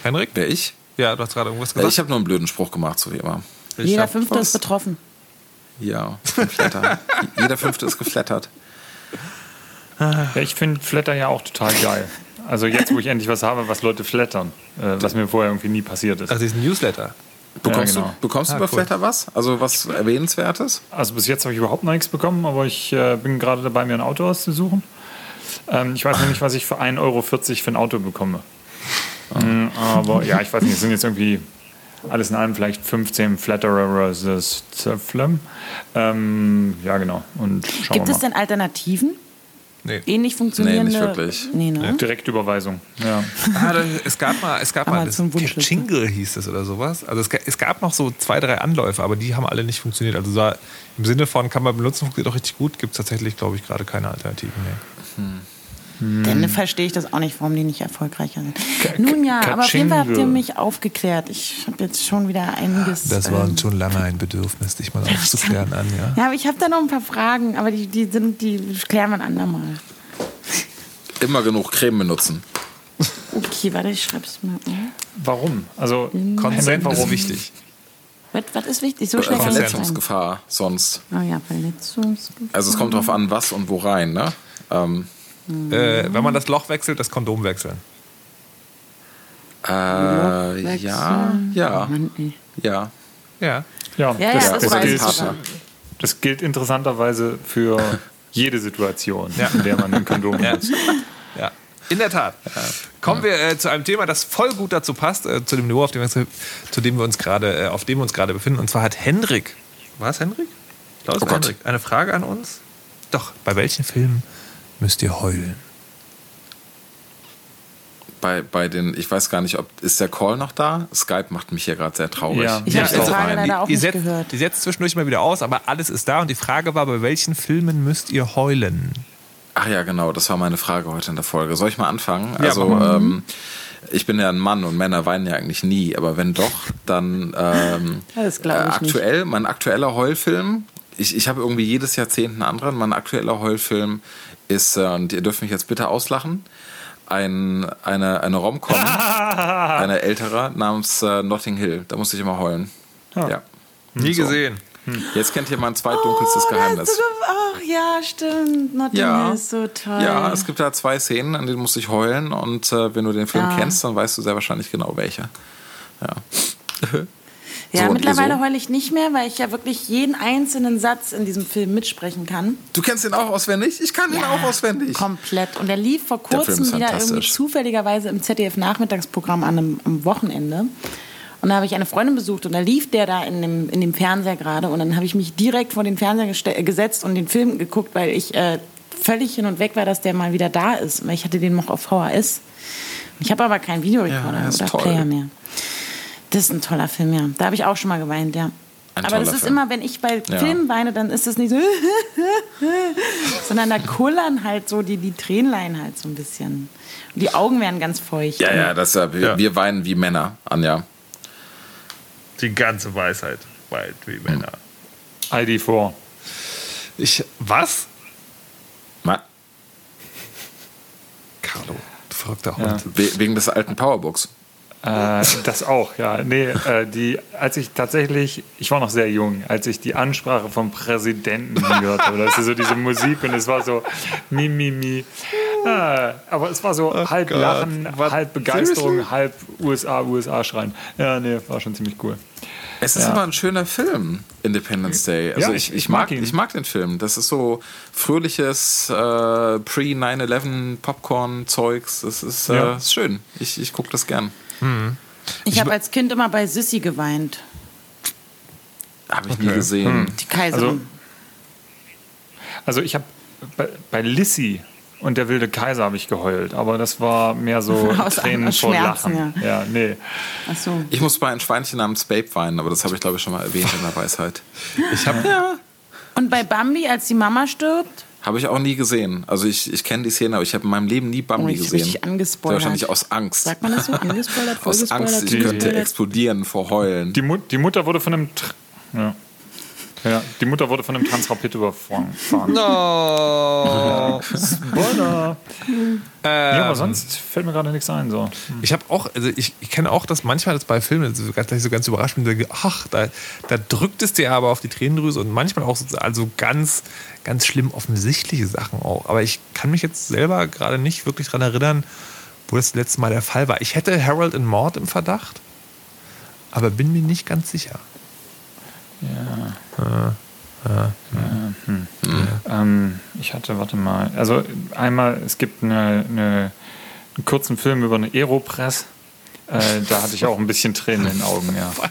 Henrik? Wer ich? Ja, du hast gerade irgendwas Ja, gesagt. ich habe nur einen blöden Spruch gemacht, so wie immer. Jeder Fünfte was. ist betroffen. Ja. Jeder Fünfte ist geflattert. Ja, ich finde Flatter ja auch total geil. Also jetzt, wo ich endlich was habe, was Leute flattern, äh, was mir vorher irgendwie nie passiert ist. Ach, diesen Newsletter. Bekommst, genau. du, bekommst Ah, du bei cool. Flatter was? Also was Erwähnenswertes? Also bis jetzt habe ich überhaupt noch nichts bekommen, aber ich äh, bin gerade dabei, mir ein Auto auszusuchen. Ähm, ich weiß noch nicht, was ich für 1,40 Euro für ein Auto bekomme. Mm, aber ja, ich weiß nicht, es sind jetzt irgendwie alles in allem vielleicht 15 Flatterers Zöpflem. Ähm, ja, genau. Und schauen Gibt es denn Alternativen? Nee. Ähnlich funktionierende? wirklich. Nee, ne? Direktüberweisung. Ja. Ah, da, es gab mal, es gab mal das. Jingle hieß es oder sowas. Also es, es gab noch so zwei, drei Anläufe, aber die haben alle nicht funktioniert. Also da, im Sinne von kann man benutzen, funktioniert auch richtig gut, gibt es tatsächlich, glaube ich, gerade keine Alternativen mehr. Dann verstehe ich das auch nicht, warum die nicht erfolgreicher sind. Nun ja, aber auf jeden Fall habt ihr mich aufgeklärt. Ich habe jetzt schon wieder einiges. Das war ähm, schon lange ein Bedürfnis, dich mal aufzuklären, Anja. ja, aber ich habe da noch ein paar Fragen, aber die, die, sind, die klären wir ein andermal. Immer genug Creme benutzen. Okay, warte, ich schreib's mal. Warum? Also, Konsent warum? ist wichtig. Was, was ist wichtig? So schnell. Verletzungsgefahr sonst. Oh ja, Verletzungsgefahr. Also es kommt drauf an, was und wo rein, ne? Ähm, Äh, wenn man das Loch wechselt, das Kondom wechseln. äh, ja, ja, ja. Ja. Ja, Ja, das, ja, das das, gilt, das gilt interessanterweise für jede Situation, Ja. in der man ein Kondom Ja. benutzt. ja. In der Tat. Kommen wir äh, zu einem Thema, das voll gut dazu passt, äh, zu dem Niveau, auf dem wir, zu dem wir uns gerade, äh, auf dem wir uns gerade befinden. Und zwar hat Hendrik, war es Hendrik? Ich glaube, es Oh. Hendrik. Eine Frage an uns. Doch, bei welchen Filmen müsst ihr heulen? Bei, bei den, ich weiß gar nicht, ob, ist der Call noch da? Skype macht mich hier gerade sehr traurig. Ja. Ich Ja, habe die Frage rein. leider auch die, nicht setzt, gehört. die setzt zwischendurch mal wieder aus, aber alles ist da. Und die Frage war, bei welchen Filmen müsst ihr heulen? Ach ja, genau, das war meine Frage heute in der Folge. Soll ich mal anfangen? Ja, also, ähm, ich bin ja ein Mann und Männer weinen ja eigentlich nie, aber wenn doch, dann ähm, Das glaub ich äh, aktuell, mein aktueller Heulfilm ich, ich habe irgendwie jedes Jahrzehnt einen anderen. Mein aktueller Heulfilm ist, äh, und ihr dürft mich jetzt bitte auslachen, ein, eine, eine Rom-Com, eine ältere, namens äh, Notting Hill. Da musste ich immer heulen. Ja. Nie So. gesehen. Jetzt kennt ihr mein zweitdunkelstes Geheimnis. Ach ja, stimmt. Notting Ja. Hill ist so toll. Ja, es gibt da zwei Szenen, an denen musste ich heulen. Und äh, wenn du den Film Ja. kennst, dann weißt du sehr wahrscheinlich genau welche. Ja. Ja, So, mittlerweile so? heule ich nicht mehr, weil ich ja wirklich jeden einzelnen Satz in diesem Film mitsprechen kann. Du kennst ihn auch auswendig? Ich kann ihn auch auswendig. Komplett. Und er lief vor kurzem wieder irgendwie zufälligerweise im ZDF-Nachmittagsprogramm an einem, am Wochenende. Und da habe ich eine Freundin besucht und da lief der da in dem, in dem Fernseher gerade. Und dann habe ich mich direkt vor den Fernseher gesetzt und den Film geguckt, weil ich äh, völlig hin und weg war, dass der mal wieder da ist. Weil ich hatte den noch auf VHS. Ich habe aber keinen Videorekorder Ja, er oder. Player mehr. Das ist ein toller Film, ja. Da habe ich auch schon mal geweint, ja. Ein aber das ist Film. immer, wenn ich bei Ja. Filmen weine, dann ist das nicht so, sondern da kullern halt so die, die Tränenlein halt so ein bisschen. Und die Augen werden ganz feucht. Ja, ja, das, äh, wir, Ja. wir weinen wie Männer, Anja. Die ganze Weisheit. Wild wie Männer. ID4. Ich. Was? Ma- Carlo, du verrückter Ja. Hund. we- Wegen des alten Powerbooks. Äh, das auch, ja. Nee, äh, die, als ich tatsächlich, ich war noch sehr jung, als ich die Ansprache vom Präsidenten gehört habe, das ist so diese Musik und es war so mi, mi, mi. Ah, aber es war so halb Gott. Lachen, Was? halb Begeisterung, halb USA, USA schreien. Ja, nee, war schon ziemlich cool. Es ist Ja. aber ein schöner Film, Independence Day. Also Ja, ich, ich- ich, mag, mag ihn. ich mag den Film. Das ist so fröhliches äh, Pre-9-11 Popcorn-Zeugs. Das ist, äh, Ja. ist schön. Ich, ich gucke das gern. Ich habe als Kind immer bei Sissy geweint. Habe ich nie gesehen. Die Kaiserin. Also ich habe bei, bei Lissy und der wilde Kaiser habe ich geheult, aber das war mehr so Aus- Tränen aus vor Schmerzen, Lachen. Ja. nee. Ach so. Ich muss bei einem Schweinchen namens Babe weinen, aber das habe ich glaube ich schon mal erwähnt in der Weisheit. Ich habe Und bei Bambi, als die Mama stirbt, Habe ich auch nie gesehen. Also ich, ich kenne die Szene, aber ich habe in meinem Leben nie oh, Bambi ich gesehen. richtig angespoilert. Wahrscheinlich aus Angst. Sagt man das so? Angespoilert, Aus Angst, ich könnte explodieren vor Heulen. Die, Mut, die Mutter wurde von einem Tr ja. Ja, die Mutter wurde von einem Transrapid überfahren. No. Spoiler. ja, aber sonst fällt mir gerade nichts ein. So. Ich habe auch, also ich, ich kenne auch, dass manchmal das bei Filmen so ganz, so ganz überrascht bin, denke, ach, da, da drückt es dir aber auf die Tränendrüse und manchmal auch so, also ganz, ganz schlimm offensichtliche Sachen auch. Aber ich kann mich jetzt selber gerade nicht wirklich daran erinnern, wo das letzte Mal der Fall war. Ich hätte Harold and Mord im Verdacht, aber bin mir nicht ganz sicher. Ähm, ich hatte, warte mal, also einmal, es gibt eine, eine, einen kurzen Film über eine Aeropress. Äh, da hatte ich auch ein bisschen Tränen in den Augen, ja.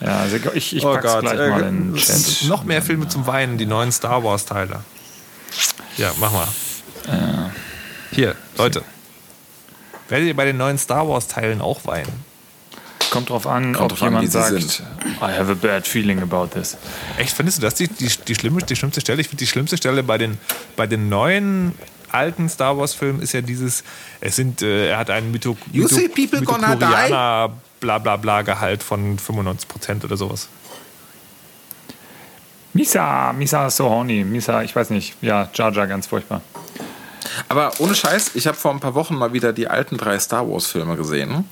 Ja, also ich, ich Oh pack's Gott, gleich äh, mal in den Chat. Noch mehr Filme zum Weinen, die neuen Star Wars-Teile. Ja, mach mal. Hier, Leute. Werdet ihr bei den neuen Star Wars-Teilen auch weinen? Kommt drauf an, Kommt ob drauf an, jemand sie sagt, sind. I have a bad feeling about this. Echt, findest du das die, die, die, schlimme, die schlimmste Stelle? Ich finde, die schlimmste Stelle bei den, bei den neuen alten Star Wars-Filmen ist ja dieses, es sind, äh, er hat einen Mytho, You see people gonna die? Mytho bla bla bla Gehalt von 95% oder sowas. Misa, Misa ist so horny. Misa, ich weiß nicht. Ja, Jar Jar, ganz furchtbar. Aber ohne Scheiß, ich habe vor ein paar Wochen mal wieder die alten drei Star Wars-Filme gesehen.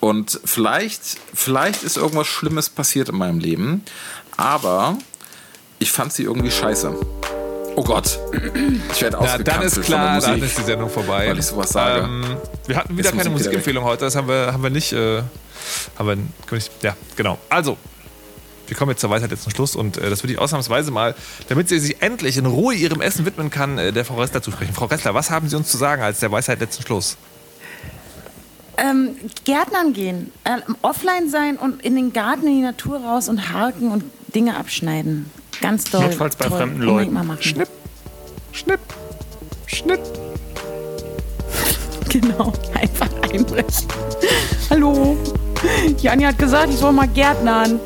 Und vielleicht, vielleicht ist irgendwas Schlimmes passiert in meinem Leben. Aber ich fand sie irgendwie scheiße. Oh Gott. Ich werde Ja, dann ist klar, der dann Musik. ist die Sendung vorbei. weil ich sowas sage. Ähm, wir hatten wieder Ist keine Musik Musikempfehlung heute, das haben wir, haben wir nicht. Äh, haben wir nicht. Ja, genau. Also, wir kommen jetzt zur Weisheit jetzt zum Schluss und äh, das würde ich ausnahmsweise mal, damit sie sich endlich in Ruhe ihrem Essen widmen kann, äh, der Frau Ressler zusprechen. Frau Ressler, was haben Sie uns zu sagen als der Weisheit letzten Schluss? Ähm, Gärtnern gehen, äh, offline sein und in den Garten, in die Natur raus und harken und Dinge abschneiden. Ganz doll. Notfalls bei toll. fremden Leuten. Mal machen. Schnipp, schnipp, schnitt. Genau, einfach einbrechen. Hallo. Janni hat gesagt, ich soll mal Gärtnern.